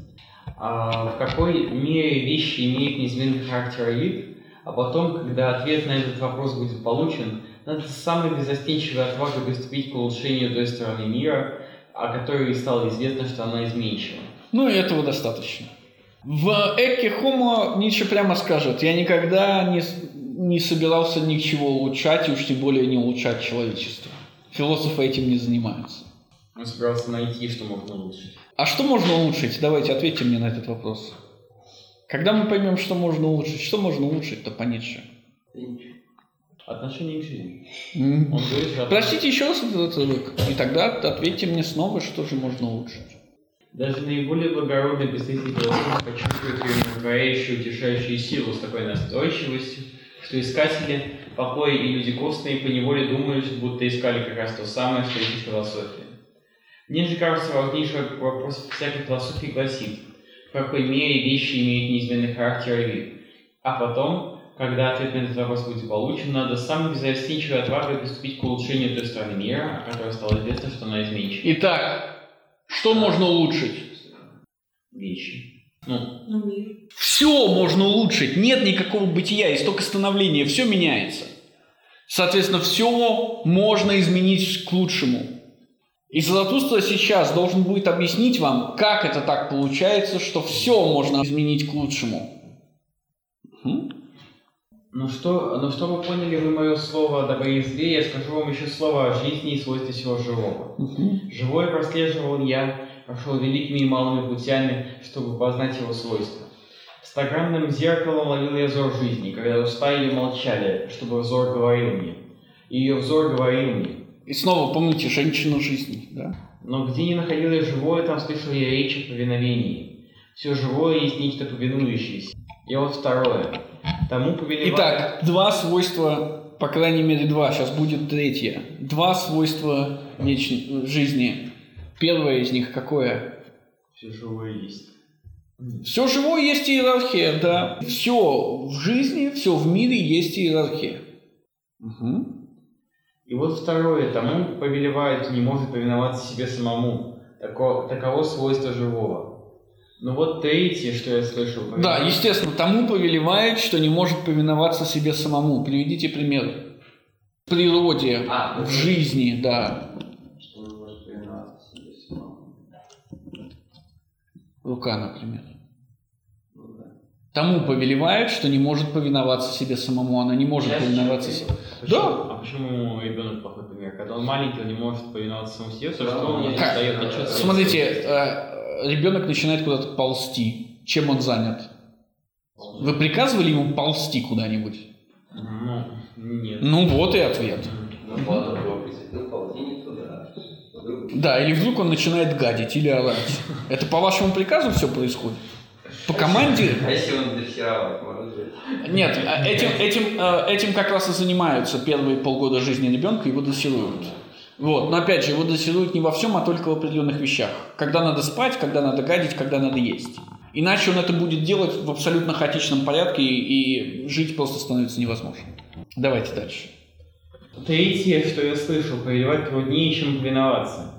S2: а в какой мере вещи имеют неизменный характер и вид, а потом, когда ответ на этот вопрос будет получен, надо с самой безостенчивой отвагой приступить к улучшению той стороны мира, о которой стало известно, что она изменчива.
S1: Ну и этого достаточно. В Эке Хомо Ницше прямо скажет, я никогда не, не собирался ничего улучшать, и уж тем более не улучшать человечество. Философы этим не занимаются.
S2: Он собирался найти, что можно улучшить.
S1: А что можно улучшить? Давайте ответьте мне на этот вопрос. Когда мы поймем, что можно улучшить, что можно улучшить-то по Ницше?
S2: Отношение к жизни. Он говорит, что
S1: Простите еще раз этот отрывок, и тогда ответьте мне снова, что же можно улучшить.
S2: Даже наиболее благородные представители философии почувствуют ее умиротворяющую, утешающую силу с такой настойчивостью, что искатели покоя и люди костные поневоле думают, будто искали как раз то самое, что ищет философия. Мне же кажется, важнейший вопрос всякой философии гласит, в какой мере вещи имеют неизменный характер и вид. А потом, когда ответ на этот вопрос будет получен, надо с самой безостенчивой отвагой приступить к улучшению той стороны мира, о которой стало известно, что она изменчива.
S1: Итак, что можно улучшить?
S2: Вещи. Ну,
S5: Ну, мир.
S1: Все можно улучшить, нет никакого бытия, есть только становление, все меняется. Соответственно, все можно изменить к лучшему. И Золотуство сейчас должен будет объяснить вам, как это так получается, что все можно изменить к лучшему. Мгм.
S2: Ну что, ну что вы поняли вы мое слово о добре и зле, я скажу вам еще слово о жизни и свойстве всего живого.
S1: Мгм.
S2: Живое прослеживал я, прошел великими и малыми путями, чтобы познать его свойства. Стагранным зеркалом ловил я взор жизни, когда уста ее молчали, чтобы взор говорил мне. И ее взор говорил мне.
S1: И снова помните женщину жизни, да?
S2: Но где не находил я живое, там слышал я речь о повиновении. Все живое есть нечто повинующееся. И вот второе. Тому повелевает...
S1: Итак, два свойства, по крайней мере два, сейчас будет третье. Два свойства веч- жизни. Первое из них какое?
S2: Все живое есть.
S1: Все живое есть иерархия, да. Все в жизни, все в мире есть иерархия. Мгм.
S2: И вот второе, тому повелевает, не может повиноваться себе самому. Тако- таково свойство живого. Ну вот третье, что я слышал.
S1: Да,
S2: повелевает-
S1: естественно, тому повелевает, что не может повиноваться себе самому. Приведите пример. В природе,
S3: А,
S1: в жизни, да.
S3: Что он может повиноваться себе самому.
S1: Рука, например.
S3: Ну да.
S1: Тому повелевает, что не может повиноваться себе самому. Она не может
S3: Чаще
S1: повиноваться себе.
S2: Почему-
S1: Да.
S2: А почему ребенок плохой пример? Когда он маленький, он не может повиноваться самому себе, то
S3: Да,
S2: что
S3: он
S2: не
S3: не-
S2: дает отчет.
S1: Смотрите, ребенок начинает куда-то ползти. Чем он занят? Вы приказывали ему ползти куда-нибудь?
S2: Ну, нет.
S1: Ну вот и ответ.
S3: Ну, ну, по-другому.
S1: Да, или вдруг он начинает гадить или орать. Это по вашему приказу все происходит? По команде?
S3: А если он дрессировать?
S1: Нет, а этим, этим, э, этим как раз и занимаются первые полгода жизни ребенка, его дрессируют. Вот. Но опять же, его дрессируют не во всем, а только в определенных вещах. Когда надо спать, когда надо гадить, когда надо есть. Иначе он это будет делать в абсолютно хаотичном порядке, и, и жить просто становится невозможно. Давайте дальше.
S2: Третье, что я слышал, повелевать труднее, чем повиноваться.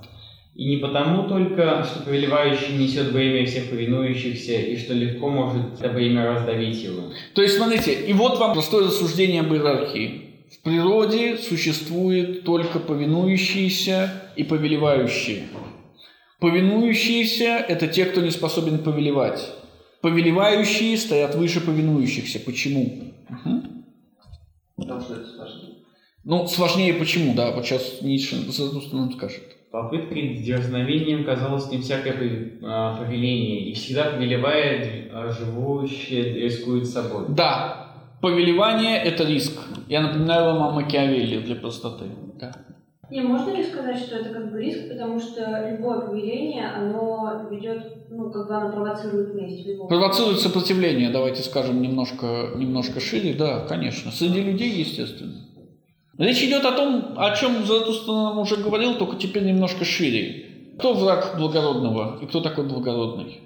S2: И не потому только, что повелевающий несет бремя всех повинующихся, и что легко может это бремя раздавить его.
S1: То есть, смотрите, и вот вам простое рассуждение об иерархии. В природе существует только повинующиеся и повелевающие. Повинующиеся – это те, кто не способен повелевать. Повелевающие стоят выше повинующихся. Почему? Мгм.
S3: Потому что это сложно.
S1: Ну, сложнее почему, да, вот сейчас Ницше Золотуство нам скажет.
S2: Попыткой дерзновением казалось не всякое а, повеление, и всегда повелевая, а, живущее рискует собой.
S1: Да, повелевание – это риск. Я напоминаю вам о Макиавелли для простоты. Да.
S5: Не, можно ли сказать, что это как бы риск, потому что любое поведение, оно ведет, ну, как бы оно провоцирует месть. в любом
S1: Провоцирует сопротивление, давайте скажем немножко, немножко шире, да, конечно. Среди людей, естественно. Речь идет о том, о чем Заратустра нам уже говорил, только теперь немножко шире. Кто враг благородного и кто такой благородный?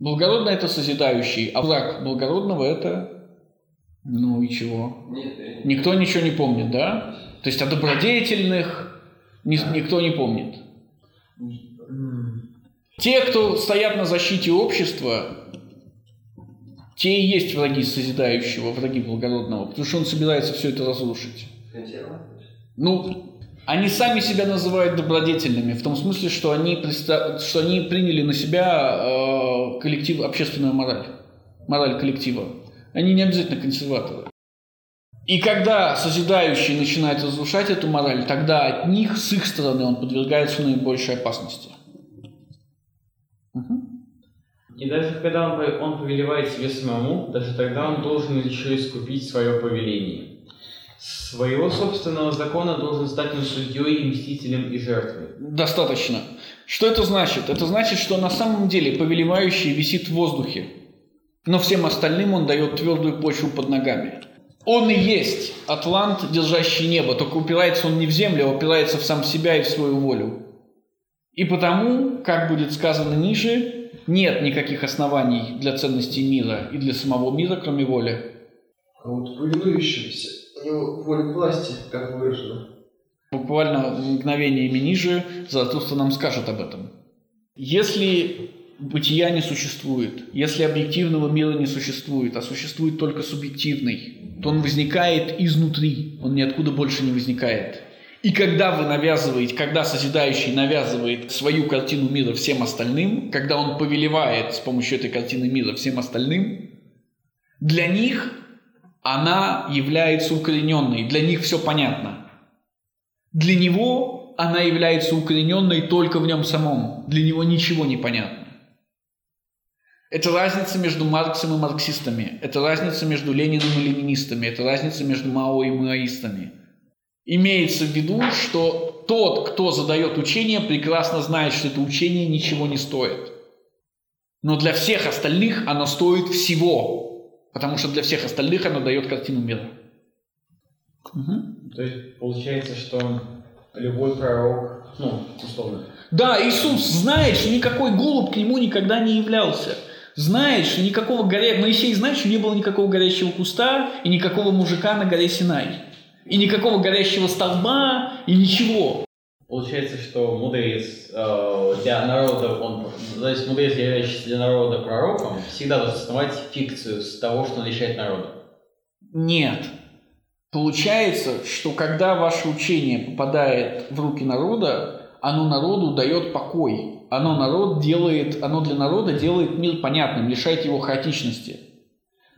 S1: Благородный – это созидающий, а враг благородного – это… Ну и чего?
S3: Нет,
S1: Никто ничего не помнит, да? То есть о добродетельных ни- никто не помнит. Те, кто стоят на защите общества, те и есть враги созидающего, враги благородного, потому что он собирается все это разрушить. Ну, они сами себя называют добродетельными, в том смысле, что они, что они приняли на себя э, коллектив, общественную мораль, мораль коллектива. Они не обязательно консерваторы. И когда созидающий начинает разрушать эту мораль, тогда от них, с их стороны, он подвергается наибольшей опасности. Мгм.
S2: И даже когда он, он повелевает себе самому, даже тогда он должен еще искупить свое повеление. Своего собственного закона должен стать он судьей, и мстителем и жертвой.
S1: Достаточно. Что это значит? Это значит, что на самом деле повелевающий висит в воздухе, но всем остальным он дает твердую почву под ногами. Он и есть атлант, держащий небо, только упирается он не в землю, а упирается в сам себя и в свою волю. И потому, как будет сказано ниже, нет никаких оснований для ценностей мира и для самого мира, кроме воли.
S4: А вот повинующегося, у него воля к власти, как выражено.
S1: Буквально мгновениями ниже Заратустра нам скажет об этом. Если бытия не существует, если объективного мира не существует, а существует только субъективный, то он возникает изнутри, он ниоткуда больше не возникает. И когда вы навязываете, когда созидающий навязывает свою картину мира всем остальным, когда он повелевает с помощью этой картины мира всем остальным, для них она является укорененной, для них все понятно. Для него она является укорененной только в нем самом. Для него ничего не понятно. Это разница между Марксом и марксистами. Это разница между Лениным и ленинистами. Это разница между Мао и маоистами. Имеется в виду, что тот, кто задает учение, прекрасно знает, что это учение ничего не стоит. Но для всех остальных оно стоит всего. Потому что для всех остальных оно дает картину мира. Мгм.
S2: То есть получается, что любой пророк, ну, условно,
S1: Да, Иисус знает, что никакой голубь к нему никогда не являлся. Знает, что никакого горя... Моисей знает, что не было никакого горящего куста и никакого мужика на горе Синай. И никакого горящего столба и ничего.
S2: Получается, что мудрец э, для народа, он, то есть мудрец, являющийся для народа пророком, всегда должен основать фикцию с того, что он решает народа.
S1: Нет. Получается, что когда ваше учение попадает в руки народа, оно народу дает покой. Оно, народ делает, оно для народа делает мир понятным, лишает его хаотичности.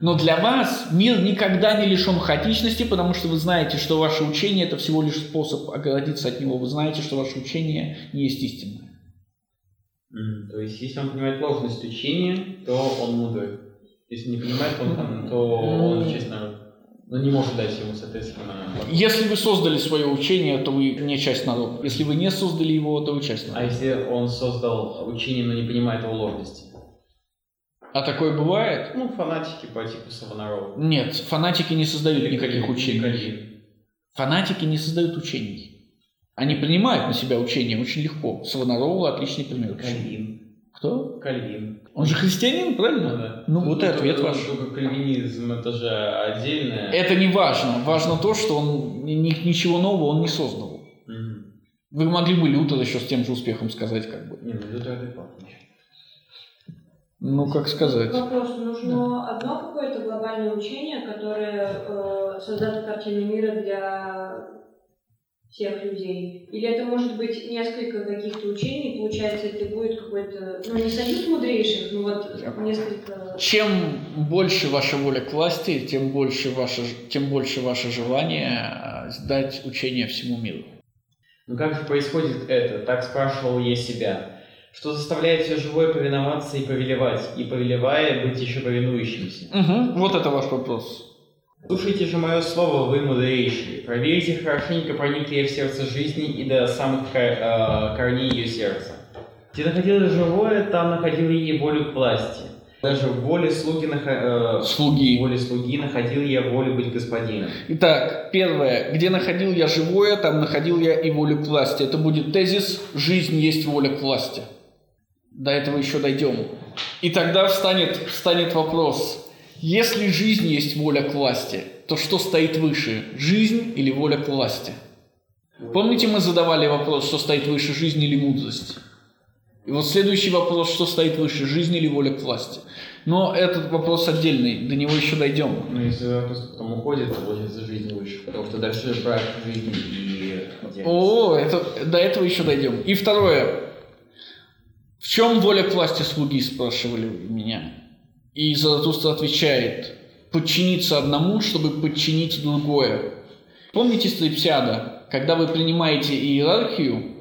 S1: Но для вас мир никогда не лишен хаотичности, потому что вы знаете, что ваше учение – это всего лишь способ оградиться от него. Вы знаете, что ваше учение не есть истинное.
S2: То есть, если он понимает ложность учения, то он мудрый. Если не понимает, он то он, честно, ну, не может дать ему, соответственно,
S1: Если вы создали свое учение, то вы не часть народа. Если вы не создали его, то вы часть
S2: А
S1: народа.
S2: если он создал учение, но не понимает его ложности?
S1: А такое бывает?
S2: Ну, фанатики по типу Савонарола.
S1: Нет, фанатики не создают никаких учений.
S2: Кальвин.
S1: Фанатики не создают учений. Они принимают на себя учения очень легко. Савонарола отличный пример.
S2: Кальвин.
S1: Кто?
S2: Кальвин.
S1: Он же христианин,
S2: Ну,
S1: правильно?
S2: да.
S1: Ну, вот и ответ ваш.
S2: Только кальвинизм это же отдельное.
S1: Это не важно. Важно то, что он ни- ни- ничего нового он не создал.
S2: Мгм.
S1: Вы могли бы Лютер еще с тем же успехом сказать, как бы.
S2: Не, ну Лютер адекватный.
S1: Ну, как сказать.
S5: Вопрос, нужно одно какое-то глобальное учение, которое э, создаст картину мира для всех людей? Или это может быть несколько каких-то учений, получается, это будет какой-то, ну, не союз мудрейших, но вот несколько...
S1: Чем больше ваша воля к власти, тем больше ваше, тем больше ваше желание э, сдать учение всему миру.
S2: Ну как же происходит это? Так спрашивал я себя. Что заставляет все живое повиноваться и повелевать, и повелевая быть еще повинующимся?
S1: Мгм, Вот это ваш вопрос.
S2: Слушайте же мое слово, вы мудрейшие. Проверьте хорошенько, проникли я в сердце жизни и до самых ко- э, корней ее сердца. Где находилось живое, там находил я и волю к власти. Даже в воле слуги, нах- э,
S1: Слуги.
S2: в воле слуги находил я волю быть господином.
S1: Итак, первое. Где находил я живое, там находил я и волю к власти. Это будет тезис «Жизнь есть воля к власти». До этого еще дойдем. И тогда встанет, встанет вопрос. Если жизнь есть воля к власти, то что стоит выше? Жизнь или воля к власти? Помните, мы задавали вопрос, что стоит выше, жизнь или мудрость? И вот следующий вопрос, что стоит выше, жизнь или воля к власти? Но этот вопрос отдельный, до него еще дойдем.
S2: Ну, если вопрос потом уходит, то получается жизнь выше. Потому что дальше брак, жизнь и.
S1: О, это, до этого еще дойдем. И второе. В чем воля к власти слуги, спрашивали меня. И Заратустра отвечает, подчиниться одному, чтобы подчинить другое. Помните Стрипсиада? Когда вы принимаете иерархию,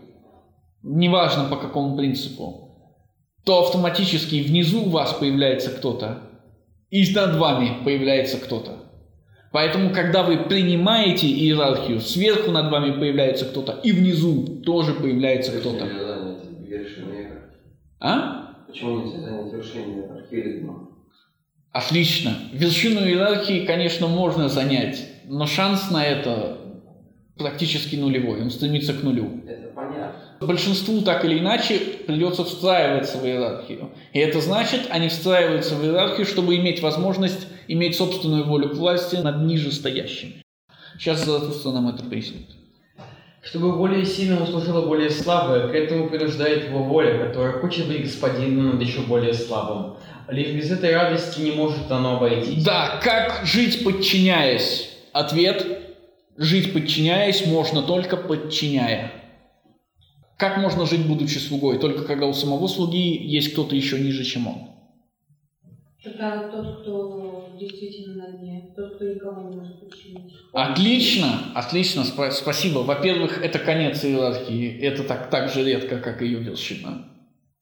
S1: неважно по какому принципу, то автоматически внизу у вас появляется кто-то, и над вами появляется кто-то. Поэтому, когда вы принимаете иерархию, сверху над вами появляется кто-то, и внизу тоже появляется кто-то. А?
S3: Почему нельзя занять или дно?
S1: Отлично. Вершину иерархии, конечно, можно занять, но шанс на это практически нулевой. Он стремится к нулю.
S3: Это понятно.
S1: Большинству так или иначе придется встраиваться в иерархию. И это значит, они встраиваются в иерархию, чтобы иметь возможность иметь собственную волю к власти над нижестоящими. Сейчас Заратустра нам это пояснит.
S2: Чтобы более сильному служило более слабое, к этому принуждает его воля, которая хочет быть господином над еще более слабым. Лишь без этой радости не может оно обойтись.
S1: Да, как жить подчиняясь? Ответ – жить подчиняясь можно только подчиняя. Как можно жить, будучи слугой? Только когда у самого слуги есть кто-то еще ниже, чем он.
S5: Тогда тот, кто действительно на дне, тот, кто никого не может подчинить.
S1: Отлично, отлично, спа- спасибо. Во-первых, это конец иерархии, это так, так же редко, как ее вершина.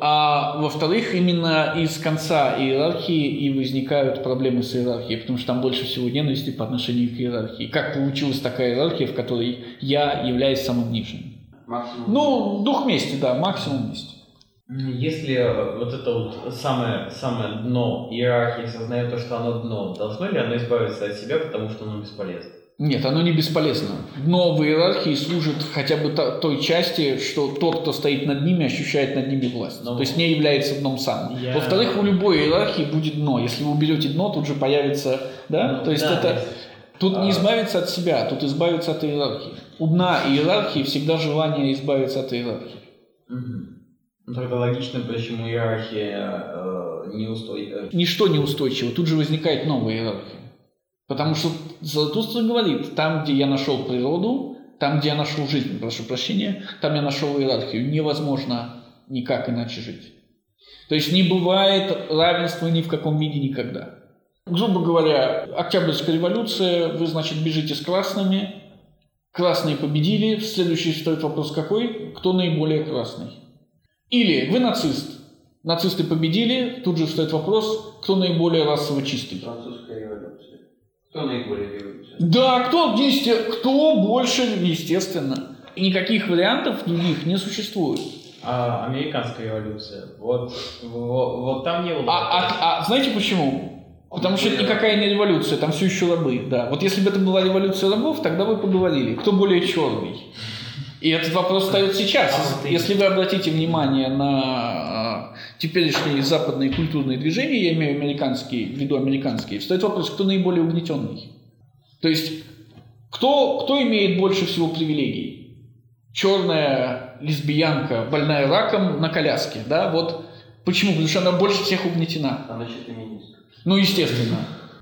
S1: А во-вторых, именно из конца иерархии и возникают проблемы с иерархией, потому что там больше всего ненависти по отношению к иерархии. Как получилась такая иерархия, в которой я являюсь самым нижним?
S3: Максимум.
S1: Ну, дух мести, да, максимум мести.
S2: Если вот это вот самое, самое дно иерархии осознает то, что оно дно, должно ли оно избавиться от себя, потому что оно бесполезно?
S1: Нет, оно не бесполезно. Дно в иерархии служит хотя бы то- той части, что тот, кто стоит над ними, ощущает над ними власть.
S2: Ну,
S1: То есть не является дном сам.
S2: я-
S1: Во-вторых, у любой иерархии будет дно. Если вы уберете дно, тут же появится... Да?
S2: Ну,
S1: То есть
S2: да,
S1: это... Тут не
S2: а-
S1: избавиться от себя, тут избавиться от иерархии. У дна иерархии всегда желание избавиться от иерархии.
S2: Мгм. Ну, Тогда логично, почему иерархия э, не устой... э,
S1: Ничто неустойчиво, тут же возникает новая иерархия. Потому что Заратустра говорит, там, где я нашел природу, там, где я нашел жизнь, прошу прощения, там я нашел иерархию. Невозможно никак иначе жить. То есть не бывает равенства ни в каком виде никогда. Грубо говоря, Октябрьская революция, вы, значит, бежите с красными, красные победили, следующий стоит вопрос какой? Кто наиболее красный? Или вы нацист, нацисты победили, тут же встает вопрос, кто наиболее расово чистый?
S3: Французская революция. Кто наиболее революция?
S1: Да, кто, есте- кто больше, естественно. И никаких вариантов других не существует.
S2: А американская революция. Вот, вот, вот там не было.
S1: А, а- а знаете почему? Потому что это никакая не революция, там все еще рабы, да. Вот если бы это была революция рабов, тогда вы поговорили, кто более черный. И этот вопрос встает сейчас.
S2: А
S1: Если вы обратите внимание на э, теперешние западные культурные движения, я имею американские, в виду американские, встает вопрос, кто наиболее угнетенный. То есть, кто, кто имеет больше всего привилегий? Черная лесбиянка, больная раком на коляске, да, вот почему? Потому что она больше всех угнетена.
S3: Там насчет феминистов.
S1: Ну, естественно.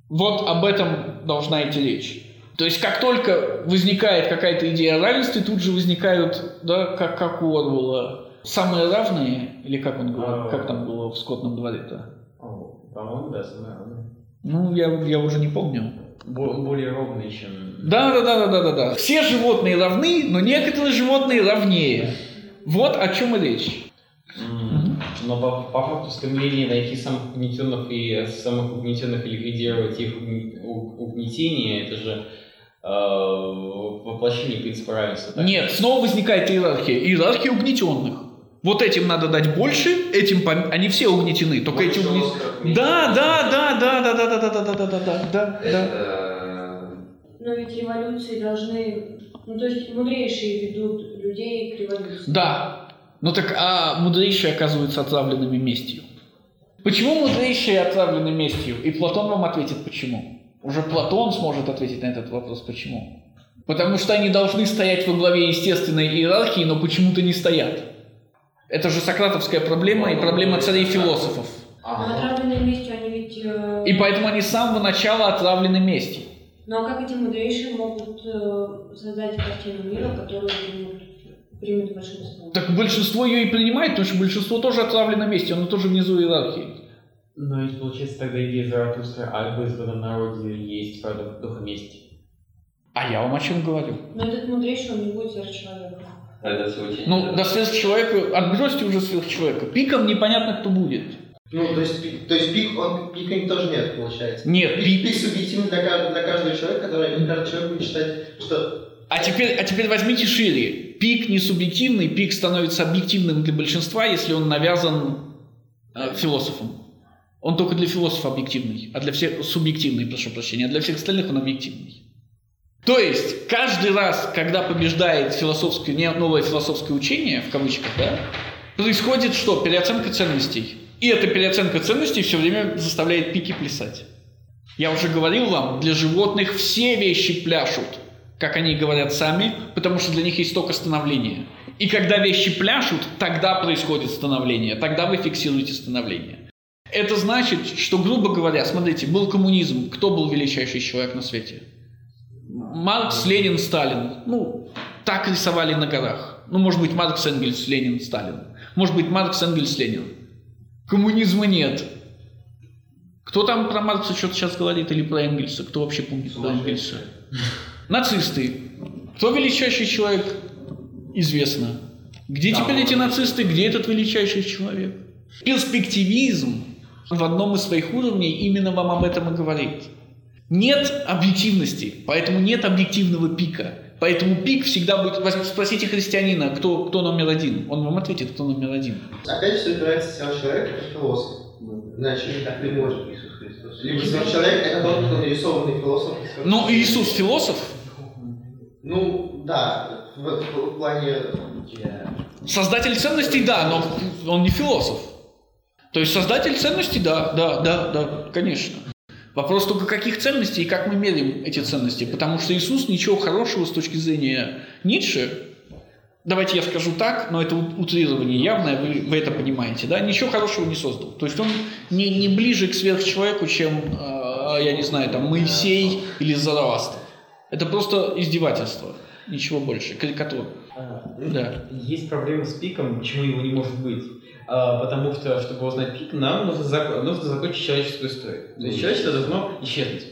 S1: Вот об этом должна идти речь. То есть, как только возникает какая-то идея о равенстве, тут же возникают, да, как, как у Орвелла, самые равные, или как он говорил,
S2: А.
S1: как там было в скотном дворе-то?
S2: По-моему, да, самое равное.
S1: Ну, я, я уже не помню.
S2: Бо- Более ровный, чем...
S1: Да, да, да, да, да, да, да. Все животные равны, но некоторые животные равнее. Вот о чем и речь.
S2: Но по, по факту стремление найти самых угнетенных и самых угнетенных и ликвидировать их угнетение, это же э, воплощение принципа равенства. так?
S1: Нет, снова возникает иерархия. Иерархия угнетенных. Вот этим надо дать больше, этим пом- они все угнетены, только эти
S3: Больше
S1: угнетены.
S3: остров, меньше
S1: Да, да, да, да, да, да, да, да, да, да, да, да, да, да.
S5: Но ведь революции должны... Ну, то есть мудрейшие ведут людей к революции.
S1: Да. Ну так, а мудрейшие оказываются отравленными местью. Почему мудрейшие отравлены местью? И Платон вам ответит, почему. Уже Платон сможет ответить на этот вопрос, почему. Потому что они должны стоять во главе естественной иерархии, но почему-то не стоят. Это же сократовская проблема и проблема царей-философов.
S5: Но
S3: А,
S5: отравленные местью они ведь... э,
S1: И поэтому они с самого начала отравлены местью.
S5: Ну а как эти мудрейшие могут э, создать картину мира, которую примут, примет большинство?
S1: Так большинство ее и принимает, потому что большинство тоже отравлено местью, оно тоже внизу иерархии.
S2: Но ведь получается тогда идея Заратустра о вызванном народе есть правда духа мести.
S1: А я вам о чем говорю?
S5: Но этот мудрейший, он не будет сверхчеловеком.
S3: Это все очень...
S1: Ну, до сверхчеловека, отбросьте уже сверхчеловека. Пиком непонятно, кто будет.
S4: Ну, то есть, пик- то есть пик, он, пика тоже нет, получается.
S1: Нет,
S4: Пик,
S1: пик.
S4: пик субъективный для, для каждого человека, который каждый человек будет считать, что
S1: А теперь, а теперь возьмите шире. Пик не субъективный, пик становится объективным для большинства, если он навязан э, философом. Он только для философа объективный, а для всех субъективный, прошу прощения, а для всех остальных он объективный. То есть каждый раз, когда побеждает философское, не- новое философское учение, в кавычках, да, происходит что? Переоценка ценностей. И эта переоценка ценностей все время заставляет пики плясать. Я уже говорил вам, для животных все вещи пляшут, как они говорят сами, потому что для них есть только становление. И когда вещи пляшут, тогда происходит становление, тогда вы фиксируете становление. Это значит, что, грубо говоря, смотрите, был коммунизм, кто был величайший человек на свете? Маркс, Ленин, Сталин. Ну, так рисовали на горах. Ну, может быть, Маркс, Энгельс, Ленин, Сталин. Может быть, Маркс, Энгельс, Ленин. Коммунизма нет. Кто там про Маркса что-то сейчас говорит или про Энгельса? Кто вообще помнит про Энгельса? Нацисты. Кто величайший человек? Известно. Где теперь эти нацисты? Где этот величайший человек? Перспективизм в одном из своих уровней именно вам об этом и говорит. Нет объективности, поэтому нет объективного пика. Поэтому пик всегда будет... Спросите христианина, кто, кто номер один. Он вам ответит, кто номер один.
S4: опять все упирается в сверхчеловек, это философ. Иначе никак не может. Либо сверхчеловек это тот, кто нарисованный философ.
S1: Ну. Иисус философ,
S4: Ну, да, в, в- в плане...
S1: Создатель ценностей, да, но он не философ. То есть создатель ценностей, да, да, да, да, конечно. Вопрос только каких ценностей и как мы меряем эти ценности. Потому что Иисус ничего хорошего с точки зрения Ницше, давайте я скажу так, но это утрирование явное, вы, вы это понимаете, да, ничего хорошего не создал. То есть он не, не ближе к сверхчеловеку, чем, э, я не знаю, там, Моисей или Заравастр. Это просто издевательство, ничего больше, карикатура. Да.
S2: Есть проблема с пиком, почему его не может быть. А, потому что, чтобы узнать пик, нам нужно, зак- нужно закончить человеческую историю. То есть человечество должно исчезнуть.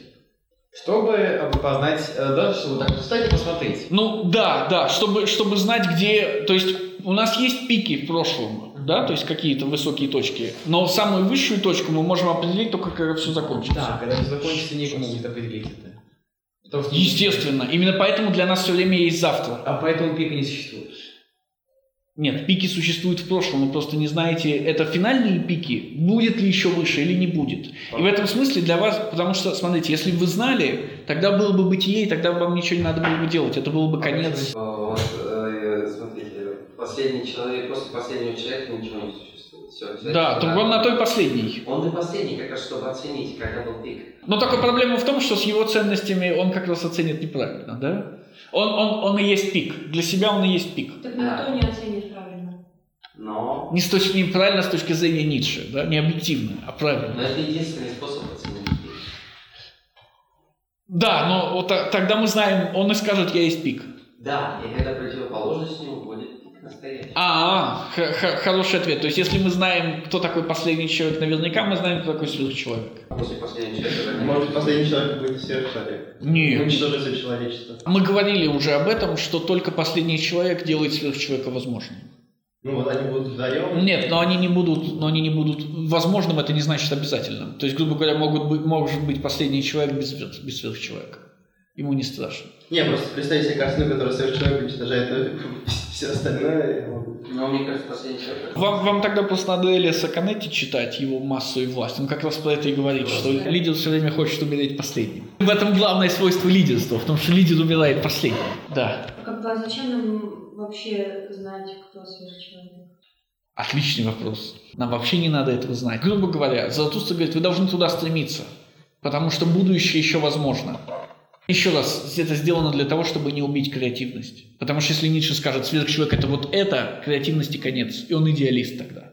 S2: Чтобы э, познать, э, даже чтобы так встать и посмотреть.
S1: Ну да, да, чтобы, чтобы знать, где... То есть у нас есть пики в прошлом, да, то есть какие-то высокие точки, но самую высшую точку мы можем определить только когда все закончится.
S2: Да, когда все закончится, некому будет определить это. Потому что-
S1: Естественно. Именно поэтому для нас все время есть завтра.
S2: А поэтому пика не существует.
S1: Нет, пики существуют в прошлом, вы просто не знаете, это финальные пики, будет ли еще выше или не будет. И в этом смысле для вас, потому что, смотрите, если бы вы знали, тогда было бы бытие, и тогда вам ничего не надо было бы делать, это был бы конец.
S3: Э, Вот, э, смотрите, последний человек, после последнего человека ничего не существует. Все,
S1: Да, то он на той последний.
S3: Он и последний, как раз чтобы оценить, когда был пик.
S1: Но только проблема в том, что с его ценностями он как раз оценит неправильно, да? Он, он, он и есть пик. Для себя он и есть пик.
S5: Так никто не оценит.
S3: Но,
S1: Не с точки, неправильно с точки зрения Ницше, да? Не объективно, а правильно.
S3: но это единственный способ оценить пик.
S1: Да, но вот та- тогда мы знаем, он и скажет, я есть пик.
S3: Да, и когда противоположность ему будет пик настоящий.
S1: А, х- х- хороший ответ. То есть, если мы знаем, кто такой последний человек, наверняка мы знаем, кто такой сверхчеловек.
S3: А после последнего человека...
S4: Может, последний человек будет сверхчеловек.
S1: Нет.
S4: Человечество.
S1: Мы говорили уже об этом, что только последний человек делает сверхчеловека возможным.
S4: Ну вот они будут вдвоем.
S1: Нет, но они не будут, но они не будут. Возможным это не значит обязательным. То есть, грубо говоря, могут быть, может быть последний человек без, без сверхчеловека. Ему не страшно.
S4: Не, просто представьте себе картину, которая сверхчеловек уничтожает э, Все остальное...
S3: Но мне кажется, последний человек...
S1: Вам, вам тогда просто надо Элиса Канетти читать, его «Массу и власть». Он как раз про это и говорит, что лидер все время хочет умереть последним. В этом главное свойство лидерства, в том, что лидер умирает последним. Да.
S5: Как бы, а зачем нам вообще знать, кто сверхчеловек?
S1: Отличный вопрос. Нам вообще не надо этого знать. Грубо говоря, Заратустра говорит, вы должны туда стремиться, потому что будущее еще возможно. Еще раз, это сделано для того, чтобы не убить креативность. Потому что если Ницше скажет, сверхчеловек это вот это, креативности конец, и он идеалист тогда.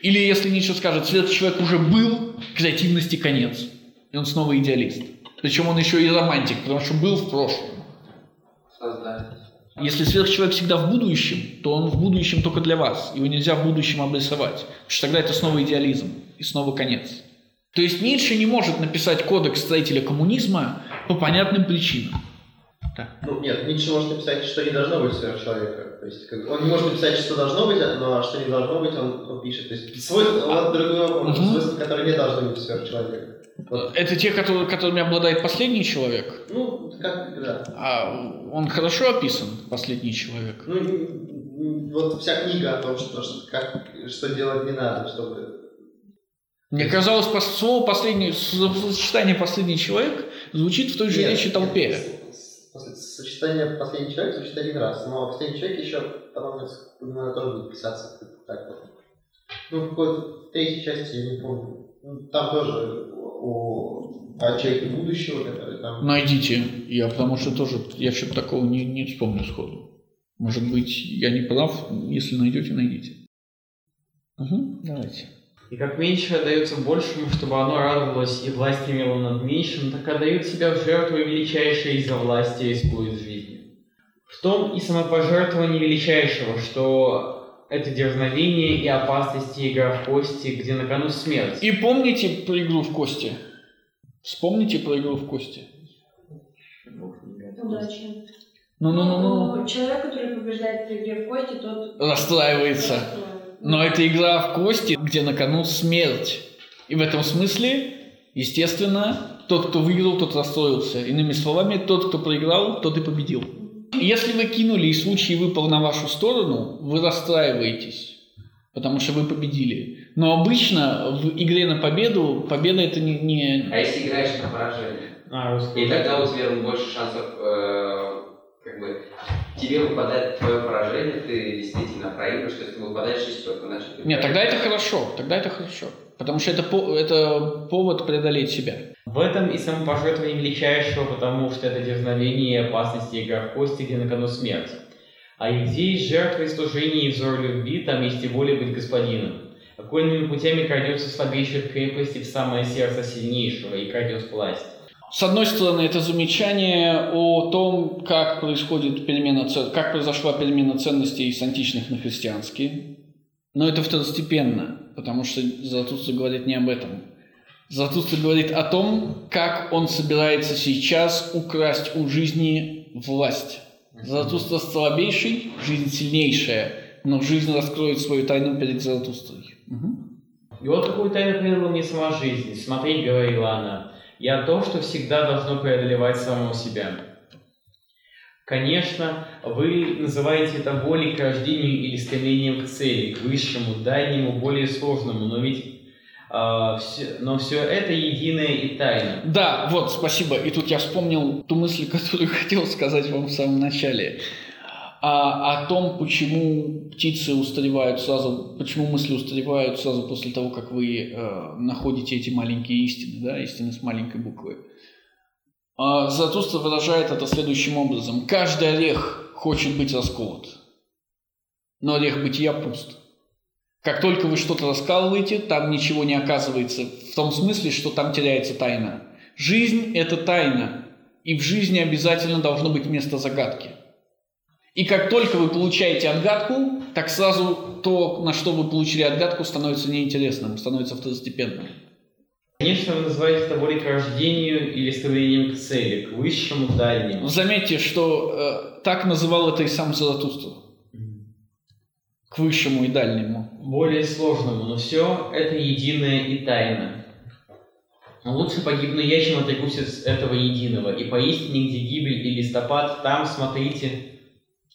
S1: Или если Ницше скажет, сверхчеловек уже был, креативности конец, и он снова идеалист. Причем он еще и романтик, потому что был в прошлом.
S3: Создать.
S1: Если сверхчеловек всегда в будущем, то он в будущем только для вас. Его нельзя в будущем обрисовать. Потому что тогда это снова идеализм и снова конец. То есть Ницше не может написать кодекс строителя коммунизма по понятным причинам.
S4: Ну, нет, Ницше может написать, что не должно быть сверхчеловека. То есть, как, он не может написать, что должно быть, но что не должно быть, он, он пишет. То есть, свойства, он другое,
S1: Мгм.
S4: свойства, которые не должны быть сверхчеловека. Вот.
S1: Это те, которые, которыми обладает последний человек.
S4: Ну, как, да.
S1: А он хорошо описан, последний человек.
S4: Ну, вот вся книга о том, что, что, как, что делать не надо, чтобы...
S1: Мне казалось, слово последний, сочетание последний человек звучит в той же
S4: Нет,
S1: речи
S4: нет,
S1: толпе.
S4: после- Сочетание последний человек звучит один раз, но последний человек еще потом наверное, тоже будет писаться так вот. Ну, в какой-то третьей части, я не помню. Ну, Там тоже о, о человеке будущего, который там...
S1: Найдите. Я потому что тоже, я что-то такого не, не вспомню сходу. Может быть, я не прав, если найдете, найдите. Угу, давайте.
S2: И как меньше отдается большему, чтобы оно радовалось и власть имело над меньшим, так отдают себя в жертву величайшее из-за власти рискует жизнью. В том и самопожертвование величайшего, что это дерзновение и опасности игра в кости, где на кону смерть.
S1: И помните про игру в кости? Вспомните про игру в кости.
S5: Удачи.
S1: Ну-ну-ну-ну.
S5: Ну, Человек, который побеждает в игре в кости, тот...
S1: Расстраивается. Но это игра в кости, где на кону смерть. И в этом смысле, естественно, тот, кто выиграл, тот расстроился. Иными словами, тот, кто проиграл, тот и победил. Если вы кинули и случай выпал на вашу сторону, вы расстраиваетесь, потому что вы победили. Но обычно в игре на победу, победа это не... не-
S3: А если играешь на поражение?
S2: А, русский.
S3: И тогда у тебя больше шансов, э, как бы, тебе выпадает твое поражение, ты действительно проигрываешь, то есть ты выпадаешь шестерку, значит ты
S1: Нет, тогда это хорошо, тогда это хорошо. Потому что это, это повод преодолеть себя.
S2: В этом и самопожертвование величайшего, потому что это дерзновение и опасности игра в кости, где на кону смерть. А и где есть жертва и служение и взор любви, там есть и воля быть господином. Окольными путями крадется слабейшая крепость и в самое сердце сильнейшего, и крадет власть.
S1: С одной стороны, это замечание о том, как происходит перемена, как произошла перемена ценностей с античных на христианские. Но это второстепенно, потому что Заратустра говорит не об этом. Заратустра говорит о том, как он собирается сейчас украсть у жизни власть. Заратустра слабейший, жизнь сильнейшая, но жизнь раскроет свою тайну перед Заратустрой.
S2: И вот какую тайну предала мне сама жизнь. Смотри, говорила она, я то, что всегда должно преодолевать самого себя. Конечно, вы называете это волей к рождению или стремлением к цели, к высшему, дальнему, более сложному, но ведь а, всё- но все это единое и тайно.
S1: Да, вот, спасибо. И тут я вспомнил ту мысль, которую хотел сказать вам в самом начале. А, о том, почему птицы устаревают сразу, почему мысли устаревают сразу после того, как вы э, находите эти маленькие истины, да, истины с маленькой буквы. А Заратустра выражает это следующим образом. Каждый орех хочет быть расколот, но орех бытия пуст. Как только вы что-то раскалываете, там ничего не оказывается. В том смысле, что там теряется тайна. Жизнь – это тайна. И в жизни обязательно должно быть место загадки. И как только вы получаете отгадку, так сразу то, на что вы получили отгадку, становится неинтересным, становится второстепенным.
S2: Конечно, вы называете это волей к рождению или стремлением к цели, к высшему, дальнему.
S1: Заметьте, что э, так называл это и сам Заратустра. К высшему и дальнему.
S2: более сложному, но все это единое и тайно. Но лучше погибну я, чем отрекусь от этого единого, и поистине, где гибель и листопад, там, смотрите,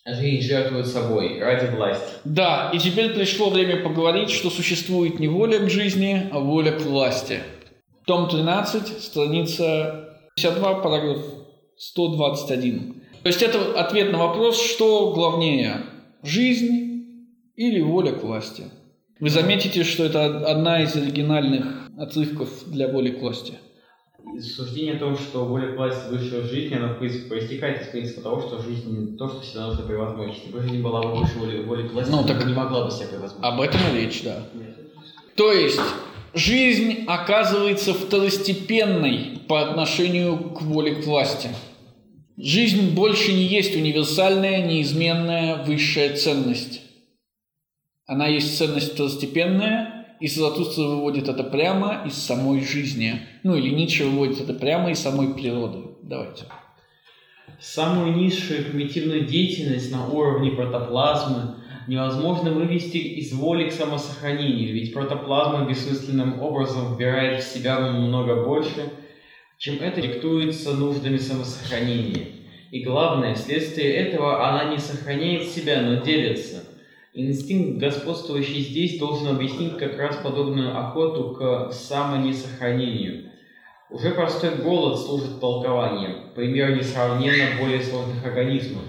S2: Жизнь жертвует собой ради власти.
S1: Да, и теперь пришло время поговорить, что существует не воля к жизни, а воля к власти. Том 13, страница 52, параграф 121. То есть это ответ на вопрос, что главнее, жизнь или воля к власти. Вы заметите, что это одна из оригинальных отрывков для воли к власти.
S2: Суждение о том, что воля к власти выше жизни, оно в принципе проистекает из принципа того, что жизнь не то, что всегда нужно превозмочь. Если бы жизнь была бы выше воли, воли к власти,
S1: Ну, так-
S2: не могла бы себя превозмочь.
S1: Об этом и речь, да. То есть жизнь оказывается второстепенной по отношению к воле к власти. Жизнь больше не есть универсальная, неизменная высшая ценность. Она есть ценность второстепенная, и Заратустра выводит это прямо из самой жизни. Ну или Ницше выводит это прямо из самой природы. Давайте.
S2: Самую низшую примитивную деятельность на уровне протоплазмы невозможно вывести из воли к самосохранению, ведь протоплазма бессмысленным образом вбирает в себя много больше, чем это диктуется нуждами самосохранения. И главное, вследствие этого она не сохраняет себя, но делится. Инстинкт, господствующий здесь, должен объяснить как раз подобную охоту к самонесохранению. Уже простой голод служит толкованием, пример несравненно более сложных организмов.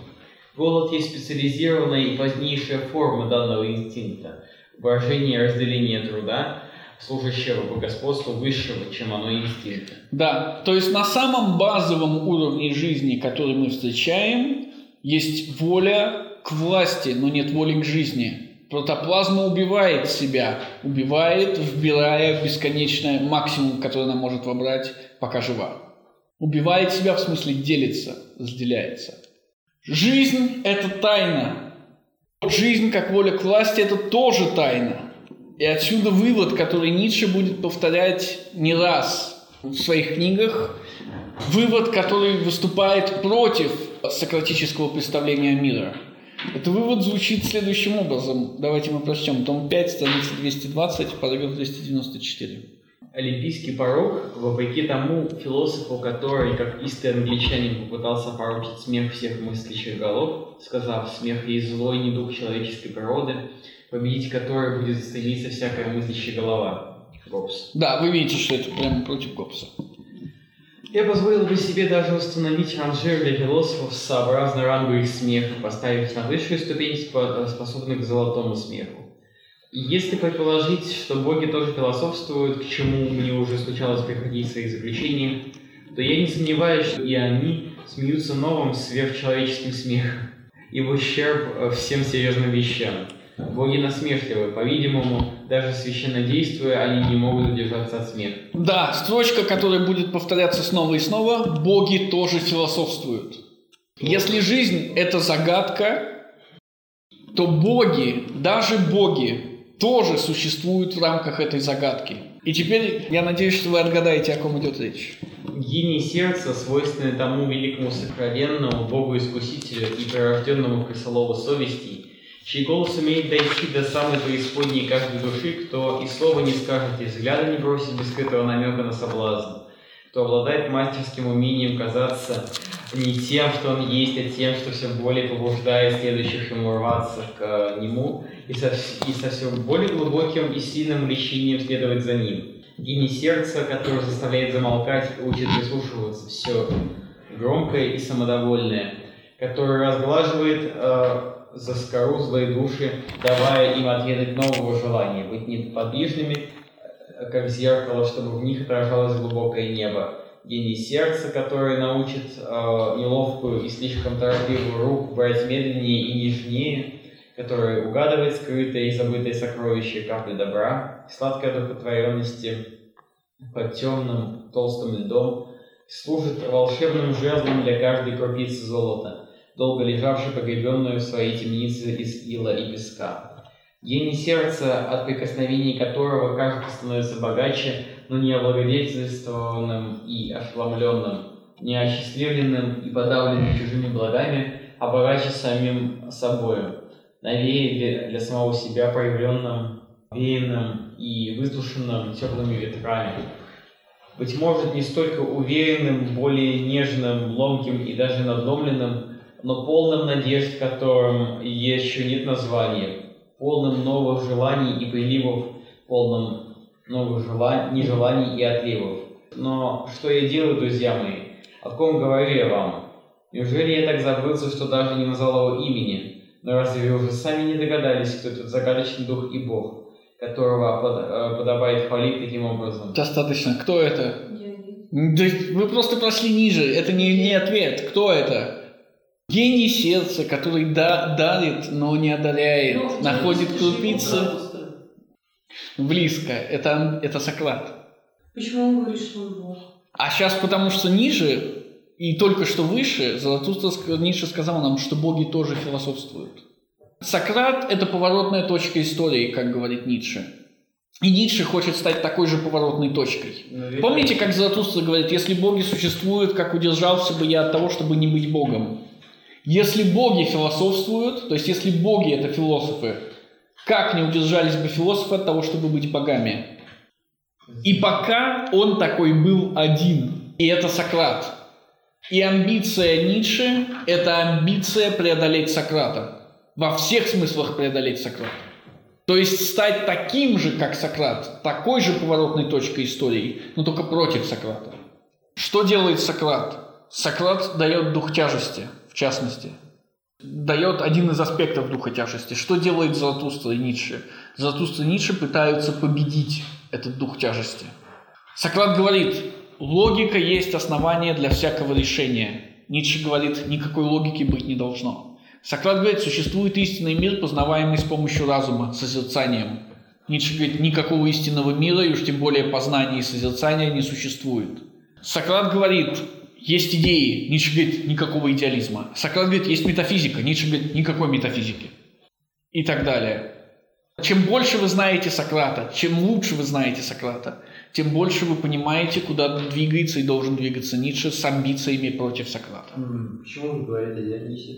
S2: Голод есть специализированная и позднейшая форма данного инстинкта, выражение разделения труда, служащего по господству высшего, чем оно инстинкта.
S1: Да, то есть на самом базовом уровне жизни, который мы встречаем, есть воля к власти, но нет воли к жизни. Протоплазма убивает себя, убивает, вбирая бесконечное максимум, который она может вобрать, пока жива. Убивает себя в смысле делится, разделяется. Жизнь – это тайна. Жизнь как воля к власти – это тоже тайна. И отсюда вывод, который Ницше будет повторять не раз в своих книгах, вывод, который выступает против сократического представления мира. Этот вывод звучит следующим образом. Давайте мы прочтем. Том 5, страница 220, параграф 294.
S2: Олимпийский порог, вопреки тому философу, который, как истый англичанин, попытался поручить смех всех мыслящих голов, сказав, смех есть злой недуг человеческой природы, победить который будет стремиться всякая мыслящая голова. Гоббс.
S1: Да, вы видите, что это прямо против Гоббса.
S2: Я позволил бы себе даже установить ранжир для философов сообразно рангу их смеха, поставив на высшую ступень спо- способных к золотому смеху. Если предположить, что боги тоже философствуют, к чему мне уже случалось приходить в своих заключениях, то я не сомневаюсь, что и они смеются новым сверхчеловеческим смехом, и в ущерб э, всем серьезным вещам. Боги насмешливы, по-видимому, даже священно действуя, они не могут удержаться от смеха.
S1: Да, строчка, которая будет повторяться снова и снова, боги тоже философствуют. Если жизнь – это загадка, то боги, даже боги, тоже существуют в рамках этой загадки. И теперь я надеюсь, что вы отгадаете, о ком идет речь.
S2: Гений сердца, свойственный тому великому сокровенному Богу-искусителю и прирожденному крысолову совести, чей голос умеет дойти до самой преисподней каждой души, кто и слова не скажет, и взгляда не бросит без скрытого намека на соблазн, кто обладает мастерским умением казаться не тем, что он есть, а тем, что все более побуждает следующих ему рваться к нему, и со, и со все более глубоким и сильным влечением следовать за ним. Гений сердца, который заставляет замолкать и учит прислушиваться все громкое и самодовольное, который разглаживает э, заскорузлые души, давая им отведать нового желания, быть неподвижными, э, как зеркало, чтобы в них отражалось глубокое небо. Гений сердца, который научит э, неловкую и слишком торопливую руку брать медленнее и нежнее, который угадывает скрытые и забытые сокровища капли добра, сладкой одухотворенности под темным толстым льдом, служит волшебным жезлом для каждой крупицы золота, долго лежавшей погребенную в своей темнице из ила и песка. Гений сердца, от прикосновений которого каждый становится богаче, но не облагодетельствованным и ошеломленным, не осчастливленным и подавленным чужими благами, а богаче самим собою, новее для, самого себя проявленным, веянным и выслушанным теплыми ветрами. Быть может, не столько уверенным, более нежным, ломким и даже надломленным, но полным надежд, которым еще нет названия, полным новых желаний и приливов, полным новых желаний, нежеланий и отливов. Но что я делаю, друзья мои? О ком говорю я вам? Неужели я так забылся, что даже не назвал его имени? Но разве вы уже сами не догадались, кто этот загадочный дух и бог, которого под- э, подобает хвалить таким образом?
S1: Достаточно. Кто это?
S5: Дионис.
S1: Да вы просто прошли ниже. Это не, не ответ. Кто это? Гений сердца, который да, дарит, но не одаряет,
S5: Ну,
S1: находит крупицы. Близко. Это, это Сократ.
S5: Почему он говорит, что он бог?
S1: А сейчас потому что ниже и только что выше, Заратустра ск- Ницше сказал нам, что боги тоже философствуют. Сократ – это поворотная точка истории, как говорит Ницше. И Ницше хочет стать такой же поворотной точкой.
S2: Но ведь-
S1: Помните, как Заратустра говорит, если боги существуют, как удержался бы я от того, чтобы не быть богом? Если боги философствуют, то есть если боги – это философы, как не удержались бы философы от того, чтобы быть богами? И пока он такой был один, и это Сократ. И амбиция Ницше – это амбиция преодолеть Сократа. Во всех смыслах преодолеть Сократа. То есть стать таким же, как Сократ, такой же поворотной точкой истории, но только против Сократа. Что делает Сократ? Сократ дает дух тяжести, частности. Дает один из аспектов духа тяжести. Что делает Заратустра и Ницше? Заратустра и Ницше пытаются победить этот дух тяжести. Сократ говорит, логика есть основание для всякого решения. Ницше говорит, никакой логики быть не должно. Сократ говорит, существует истинный мир, познаваемый с помощью разума, созерцанием. Ницше говорит, никакого истинного мира, и уж тем более познания и созерцания не существует. Сократ говорит, есть идеи, Ницше говорит, никакого идеализма. Сократ говорит, есть метафизика, Ницше говорит, никакой метафизики. И так далее. Чем больше вы знаете Сократа, чем лучше вы знаете Сократа, тем больше вы понимаете, куда двигается и должен двигаться Ницше с амбициями против Сократа.
S4: Почему вы говорите Дионисе?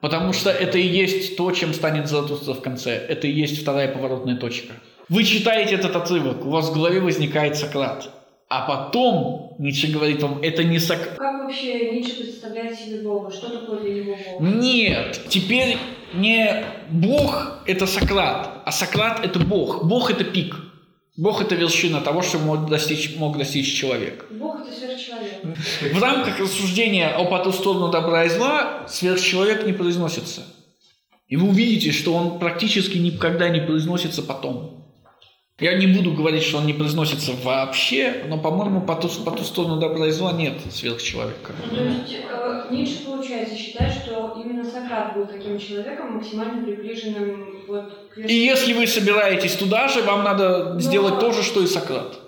S1: Потому что это и есть то, чем станет Заратустра в конце. Это и есть вторая поворотная точка. Вы читаете этот отрывок, у вас в голове возникает Сократ. А потом Ницше говорит вам, это не Сократ.
S5: Как вообще Ницше представляет себе Бога? Что такое для него Бог?
S1: Нет, теперь не Бог – это Сократ, а Сократ – это Бог. Бог – это пик. Бог – это вершина того, что мог достичь, мог достичь человек.
S5: Бог это сверхчеловек.
S1: В рамках рассуждения о по ту сторону добра и зла сверхчеловек не произносится. И вы увидите, что он практически никогда не произносится потом. Я не буду говорить, что он не произносится вообще, но, по-моему, по ту, по ту сторону добра и зла нет сверхчеловека.
S5: Ну, то есть э, Ницше, получается, считает, что именно Сократ был таким человеком, максимально приближенным вот к
S1: И если вы собираетесь туда же, вам надо сделать то же, что и Сократ.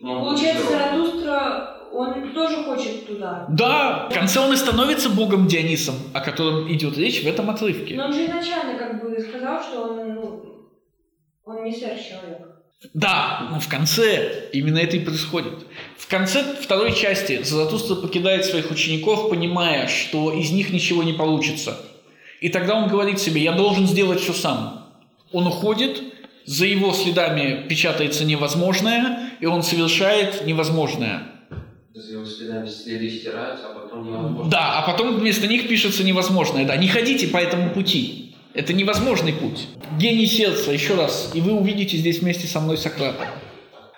S3: Ну,
S5: Получается. Заратустра, он тоже хочет туда.
S1: Да, в конце он и становится богом Дионисом, о котором идет речь в этом отрывке.
S5: Но он же изначально как бы сказал, что он, ну, он не сверхчеловек.
S1: Да, но в конце именно это и происходит. В конце второй части Заратустра покидает своих учеников, понимая, что из них ничего не получится. И тогда он говорит себе, я должен сделать все сам. Он уходит, за его следами печатается невозможное, и он совершает невозможное.
S3: За его следами следы стираются, а потом невозможно.
S1: Да, а потом вместо них пишется невозможное. Да, не ходите по этому пути. Это невозможный путь. Гений сердца, еще раз. И вы увидите здесь вместе со мной Сократа.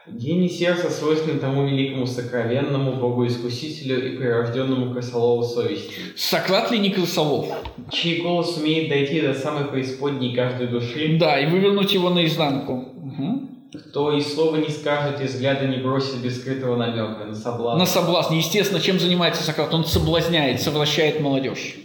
S2: Гений сердца свойственен тому великому сокровенному богу-искусителю и прирожденному крысолову совести,
S1: Сократ ли не крысолов?
S2: чей голос умеет дойти до самой преисподней каждой души,
S1: Да, и вывернуть его наизнанку. Мгм.
S2: кто и слова не скажет, и взгляда не бросит без скрытого намека на соблазн.
S1: На соблазн. Естественно, чем занимается Сократ? Он соблазняет, совращает молодежь.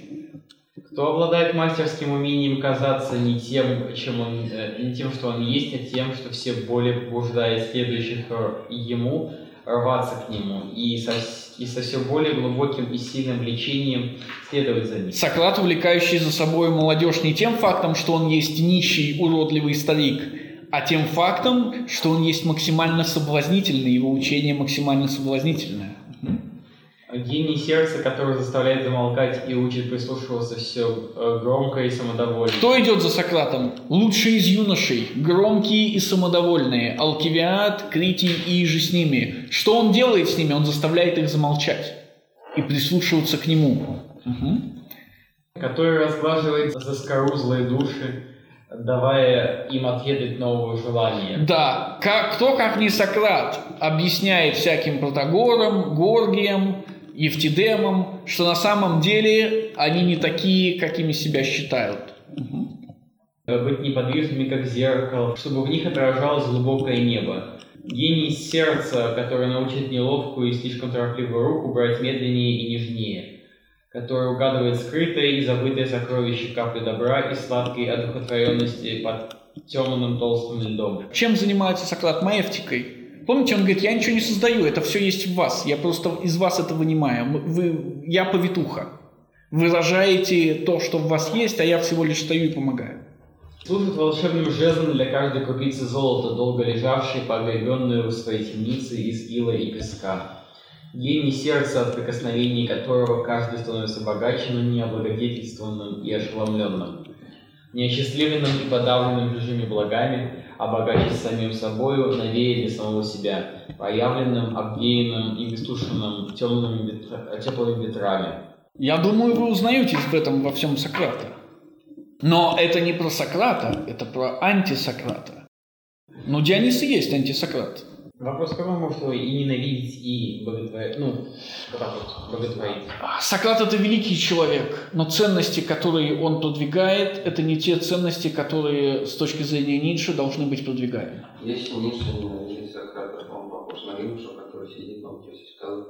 S2: Кто обладает мастерским умением казаться не тем, чем он, э, не тем, что он есть, а тем, что все более побуждает следующих э, ему рваться к нему и со, и со все более глубоким и сильным влечением следовать за ним.
S1: Сократ, увлекающий за собой молодежь не тем фактом, что он есть нищий, уродливый старик, а тем фактом, что он есть максимально соблазнительный, его учение максимально соблазнительное.
S2: Гений сердца, который заставляет замолкать и учит прислушиваться все громко и самодовольно.
S1: Кто идет за Сократом? Лучшие из юношей, громкие и самодовольные, Алкивиад, Критий и же с ними. Что он делает с ними? Он заставляет их замолчать и прислушиваться к нему. Мгм.
S2: который разглаживает заскорузлые души, давая им отведать нового желания.
S1: Да, как, кто, как не Сократ, объясняет всяким Протагорам, Горгиям, Евтидемам, что на самом деле они не такие, какими себя считают.
S2: Быть неподвижными, как зеркало, чтобы в них отражалось глубокое небо. Гений сердца, который научит неловкую и слишком торопливую руку брать медленнее и нежнее, который угадывает скрытое и забытое сокровище капли добра и сладкой одухотворенности под темным толстым льдом.
S1: Чем занимается Сократ? Маевтикой. Помните, он говорит, я ничего не создаю, это все есть в вас, я просто из вас это вынимаю. Вы, я повитуха. Выражаете то, что в вас есть, а я всего лишь стою и помогаю.
S2: Служит волшебным жезлом для каждой крупицы золота, долго лежавшей, погребенную в своей темнице из ила и песка. Гений сердца, от прикосновений которого каждый становится богаче, но не облагодетельствованным и ошеломленным. Неосчастливленным и подавленным чужими благами, богаче самим собою, новее для самого себя, проявленным, обвеянным и высушенным темными ветра... теплыми ветрами.
S1: Я думаю, вы узнаете в этом во всем Сократа. Но это не про Сократа, это про антисократа. Но Дионис и есть антисократ.
S2: Вопрос, кого может его и ненавидеть, и боготворить? Ну, боготворить.
S1: Сократ – это великий человек, но ценности, которые он продвигает, это не те ценности, которые с точки зрения Ницше должны быть продвигаемы.
S3: Если Ницше ненавидит Сократа, он похож на Римшу, который сидит на утесе скалы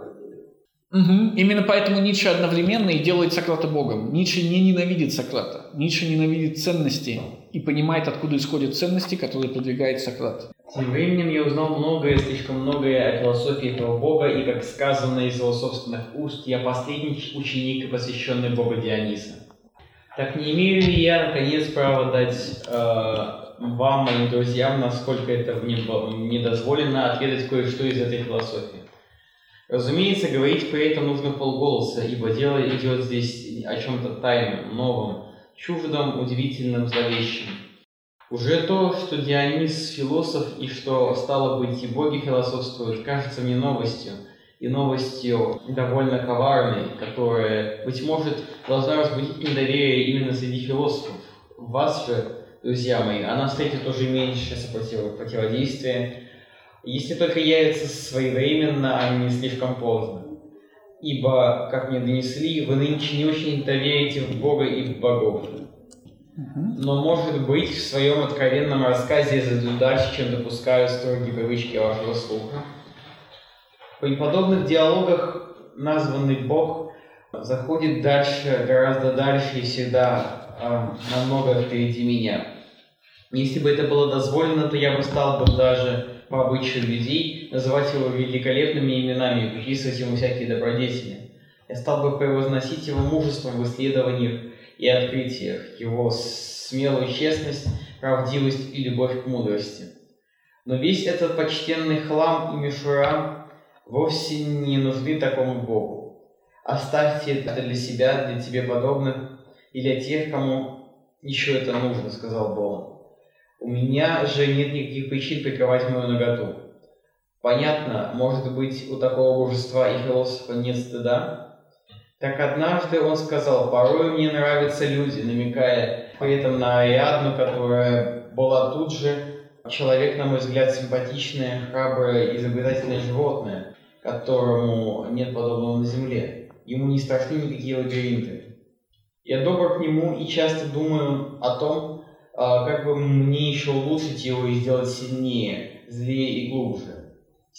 S1: Угу. Именно поэтому Ницше одновременно и делает Сократа Богом. Ницше не ненавидит Сократа. Ницше ненавидит ценности и понимает, откуда исходят ценности, которые продвигает Сократ.
S2: Тем временем я узнал многое, слишком многое о философии этого бога, и, как сказано из его собственных уст, я последний ученик, посвященный богу Диониса. Так не имею ли я, наконец, права дать э, вам, моим друзьям, насколько это мне, мне дозволено, отведать кое-что из этой философии? Разумеется, говорить при этом нужно полголоса, ибо дело идет здесь о чем-то тайном, новом, чуждом, удивительном, зловещем. Уже то, что Дионис философ и что, стало быть, и боги философствуют, кажется мне новостью, и новостью довольно коварной, которая, быть может, должна разбудить недоверие именно среди философов. Вас же, друзья мои, она встретит уже меньшее противодействие, если только явится своевременно, а не слишком поздно. Ибо, как мне донесли, вы нынче не очень-то верите в Бога и в богов. Но, может быть, в своем откровенном рассказе я зайду дальше, чем допускаю строгие привычки вашего слуха. При подобных диалогах названный Бог заходит дальше, гораздо дальше и всегда э, намного впереди меня. Если бы это было дозволено, то я бы стал бы даже по обычаю людей, называть его великолепными именами и приписывать ему всякие добродетели. Я стал бы превозносить его мужеством в исследованиях и открытиях, его смелую честность, правдивость и любовь к мудрости. Но весь этот почтенный хлам и мишура вовсе не нужны такому Богу. Оставьте это для себя, для тебе подобных и для тех, кому еще это нужно, сказал Бог. У меня же нет никаких причин прикрывать мою наготу. Понятно, может быть, у такого божества и философа нет стыда? Так однажды он сказал, порой мне нравятся люди, намекая при этом на Ариадну, которая была тут же человек, на мой взгляд, симпатичное, храброе, изобретательное животное, которому нет подобного на земле. Ему не страшны никакие лабиринты. Я добр к нему и часто думаю о том, а, как бы мне еще улучшить его и сделать сильнее, злее и глубже.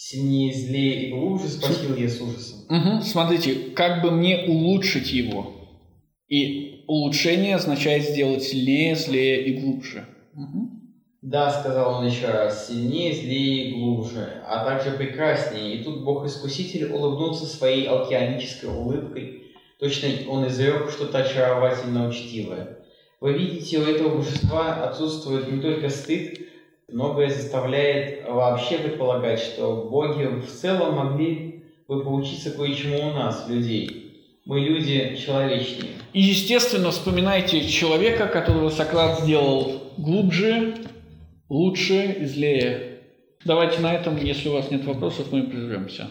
S2: Сильнее, злее и глубже спросил я с ужасом.
S1: Угу. Смотрите, как бы мне улучшить его? И улучшение означает сделать сильнее, злее и глубже. Угу.
S2: Да, сказал он еще раз, сильнее, злее и глубже, а также прекраснее. И тут Бог-Искуситель улыбнулся своей океанической улыбкой. Точно он изрек что-то очаровательно учтивое. Вы видите, у этого божества отсутствует не только стыд, многое заставляет вообще предполагать, что боги в целом могли бы поучиться кое-чему у нас, людей. Мы люди человечнее.
S1: И, естественно, вспоминайте человека, которого Сократ сделал глубже, лучше и злее. Давайте на этом, если у вас нет вопросов, мы прервемся.